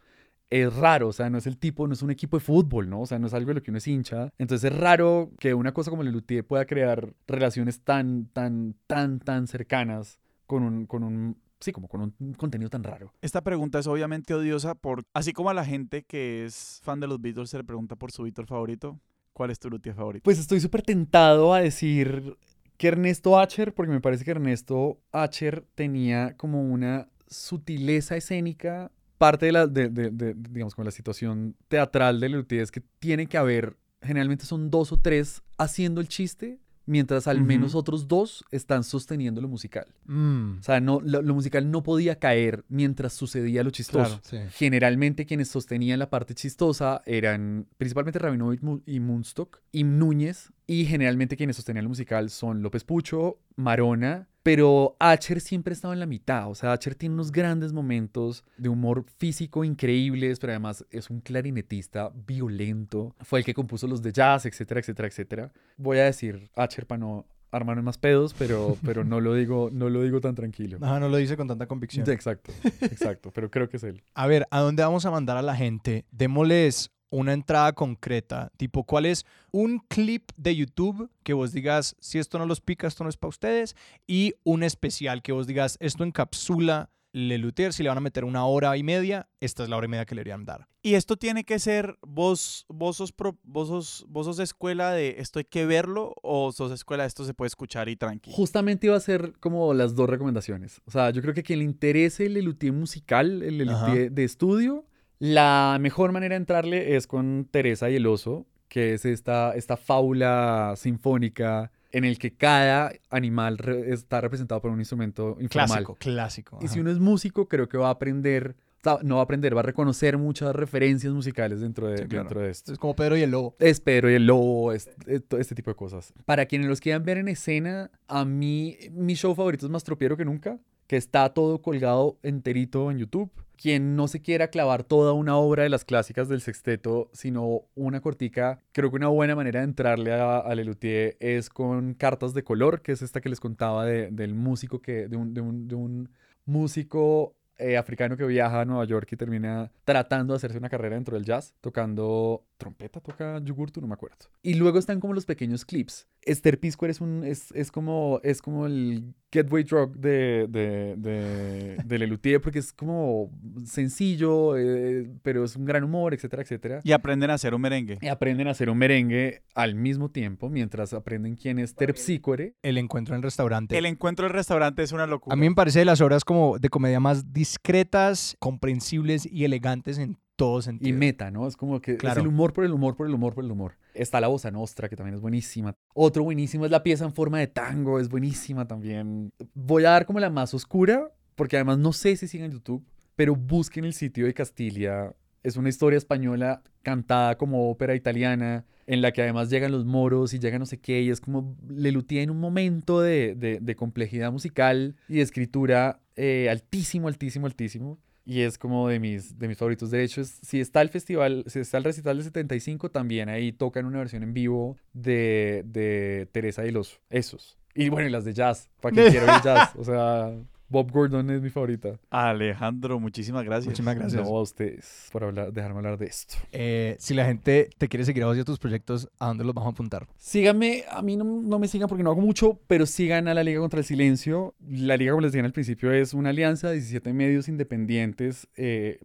es raro, o sea, no es el tipo, no es un equipo de fútbol, ¿no? O sea, no es algo de lo que uno es hincha. Entonces es raro que una cosa como Lelutier pueda crear relaciones tan, tan, tan, tan cercanas con un, con un, sí, como con un contenido tan raro. Esta pregunta es obviamente odiosa por, así como a la gente que es fan de los Beatles se le pregunta por su Beatle favorito, ¿cuál es tu Luthier favorito? Pues estoy súper tentado a decir que Ernesto Acher, porque me parece que Ernesto Acher tenía como una sutileza escénica, parte de la, de, de- de, digamos, como la situación teatral de Lelutier es que tiene que haber, generalmente son dos o tres haciendo el chiste, mientras al menos otros dos están sosteniendo lo musical. Mm, O sea, no, lo, lo musical no podía caer mientras sucedía lo chistoso. Claro. sí. Generalmente quienes sostenían la parte chistosa eran principalmente Rabinovich y Munstock y Núñez. Y generalmente quienes sostenían lo musical son López Pucho, Marona. Pero Acher siempre estaba en la mitad. O sea, Acher tiene unos grandes momentos de humor físico increíbles, pero además es un clarinetista violento. Fue el que compuso los de jazz, etcétera, etcétera, etcétera. Voy a decir Acher para no armarme más pedos, pero, pero no, lo digo, no lo digo tan tranquilo. Ajá, no lo dice con tanta convicción. Exacto, exacto, pero creo que es él. A ver, ¿a dónde vamos a mandar a la gente? Démosles una entrada concreta, tipo, ¿cuál es un clip de YouTube que vos digas, si esto no los pica, esto no es para ustedes? Y un especial que vos digas, esto encapsula Le Luthier, si le van a meter una hora y media, esta es la hora y media que le deberían dar. Y esto tiene que ser, vos, vos, sos, pro- vos, sos, vos sos escuela de esto hay que verlo o sos escuela de esto se puede escuchar y tranqui. Justamente iba a ser como las dos recomendaciones. O sea, yo creo que a quien le interese el Lelutier musical, el Lelutier de estudio, la mejor manera de entrarle es con Teresa y el oso, que es esta, esta fábula sinfónica en el que cada animal re- está representado por un instrumento informal. Clásico, clásico. Y si uno es músico, creo que va a aprender, no va a aprender, va a reconocer muchas referencias musicales dentro de, Sí, claro. dentro de esto. Es como Pedro y el Lobo. Es Pedro y el Lobo, es- es todo este tipo de cosas. Para quienes los quieran ver en escena, a mí mi show favorito es Más Tropiero que Nunca, que está todo colgado enterito en YouTube. Quien no se quiera clavar toda una obra de las clásicas del sexteto, sino una cortica, creo que una buena manera de entrarle a, a Lelutier es con Cartas de Color, que es esta que les contaba de- del músico que, de un, de un- de un músico eh, africano que viaja a Nueva York y termina tratando de hacerse una carrera dentro del jazz, tocando trompeta, toca yugurtu, no me acuerdo. Y luego están como los pequeños clips. Esther Piscuer es, un, es, es, como, es como el getaway drug de, de, de, de Lelutier porque es como sencillo, eh, pero es un gran humor, etcétera, etcétera. Y aprenden a hacer un merengue. Y aprenden a hacer un merengue al mismo tiempo mientras aprenden quién es Terpsícore. El encuentro en el restaurante. El encuentro del restaurante es una locura. A mí me parece de las obras como de comedia más discretas, comprensibles y elegantes en todo y sentido. meta, ¿no? Es como que Claro. es el humor por el humor, por el humor, por el humor. Está la bossa nostra, que también es buenísima. Otro buenísimo es la pieza en forma de tango, es buenísima también. Voy a dar como la más oscura, porque además no sé si sigan YouTube, pero busquen el sitio de Castilla. Es una historia española cantada como ópera italiana, en la que además llegan los moros y llega no sé qué, y es como Lelutier en un momento de, de, de complejidad musical y de escritura eh, altísimo, altísimo, altísimo. Y es como de mis, de mis favoritos. De hecho, es, si está el festival, si está el recital de 75, también ahí tocan una versión en vivo de, de Teresa y los Esos. Y bueno, y las de jazz, para quien quiera ver jazz. O sea, Bob Gordon es mi favorita. Alejandro, muchísimas gracias. Muchísimas gracias. No, a ustedes por hablar, dejarme hablar de esto. Eh, si la gente te quiere seguir a vos y a tus proyectos, ¿a dónde los vamos a apuntar? Síganme, a mí no, no me sigan porque no hago mucho, pero sigan a la Liga contra el Silencio. La Liga, como les dije al principio, es una alianza de 17 medios independientes. Eh,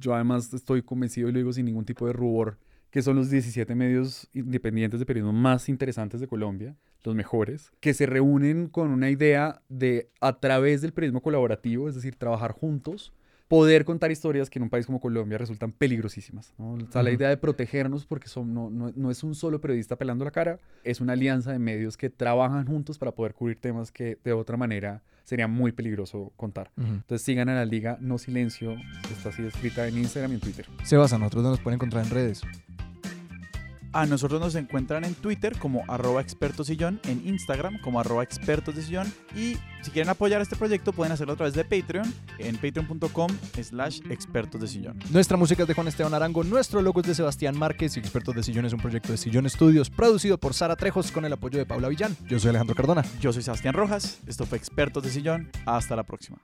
yo además estoy convencido y lo digo sin ningún tipo de rubor que son los 17 medios independientes de periodismo más interesantes de Colombia, los mejores, que se reúnen con una idea de, a través del periodismo colaborativo, es decir, trabajar juntos, poder contar historias que en un país como Colombia resultan peligrosísimas. ¿no? O sea, la idea de protegernos, porque son, no, no, no es un solo periodista pelando la cara, es una alianza de medios que trabajan juntos para poder cubrir temas que de otra manera sería muy peligroso contar. Entonces sigan a la liga No Silencio, está así escrita en Instagram y en Twitter. Sebas, a nosotros nos pueden encontrar en redes. A nosotros nos encuentran en Twitter como arroba expertosillón, en Instagram como arroba expertos de sillón y si quieren apoyar este proyecto pueden hacerlo a través de Patreon en patreon.com slash expertos de sillón. Nuestra música es de Juan Esteban Arango, nuestro logo es de Sebastián Márquez y Expertos de Sillón es un proyecto de Sillón Estudios producido por Sara Trejos con el apoyo de Paula Villán. Yo soy Alejandro Cardona. Yo soy Sebastián Rojas, esto fue Expertos de Sillón, hasta la próxima.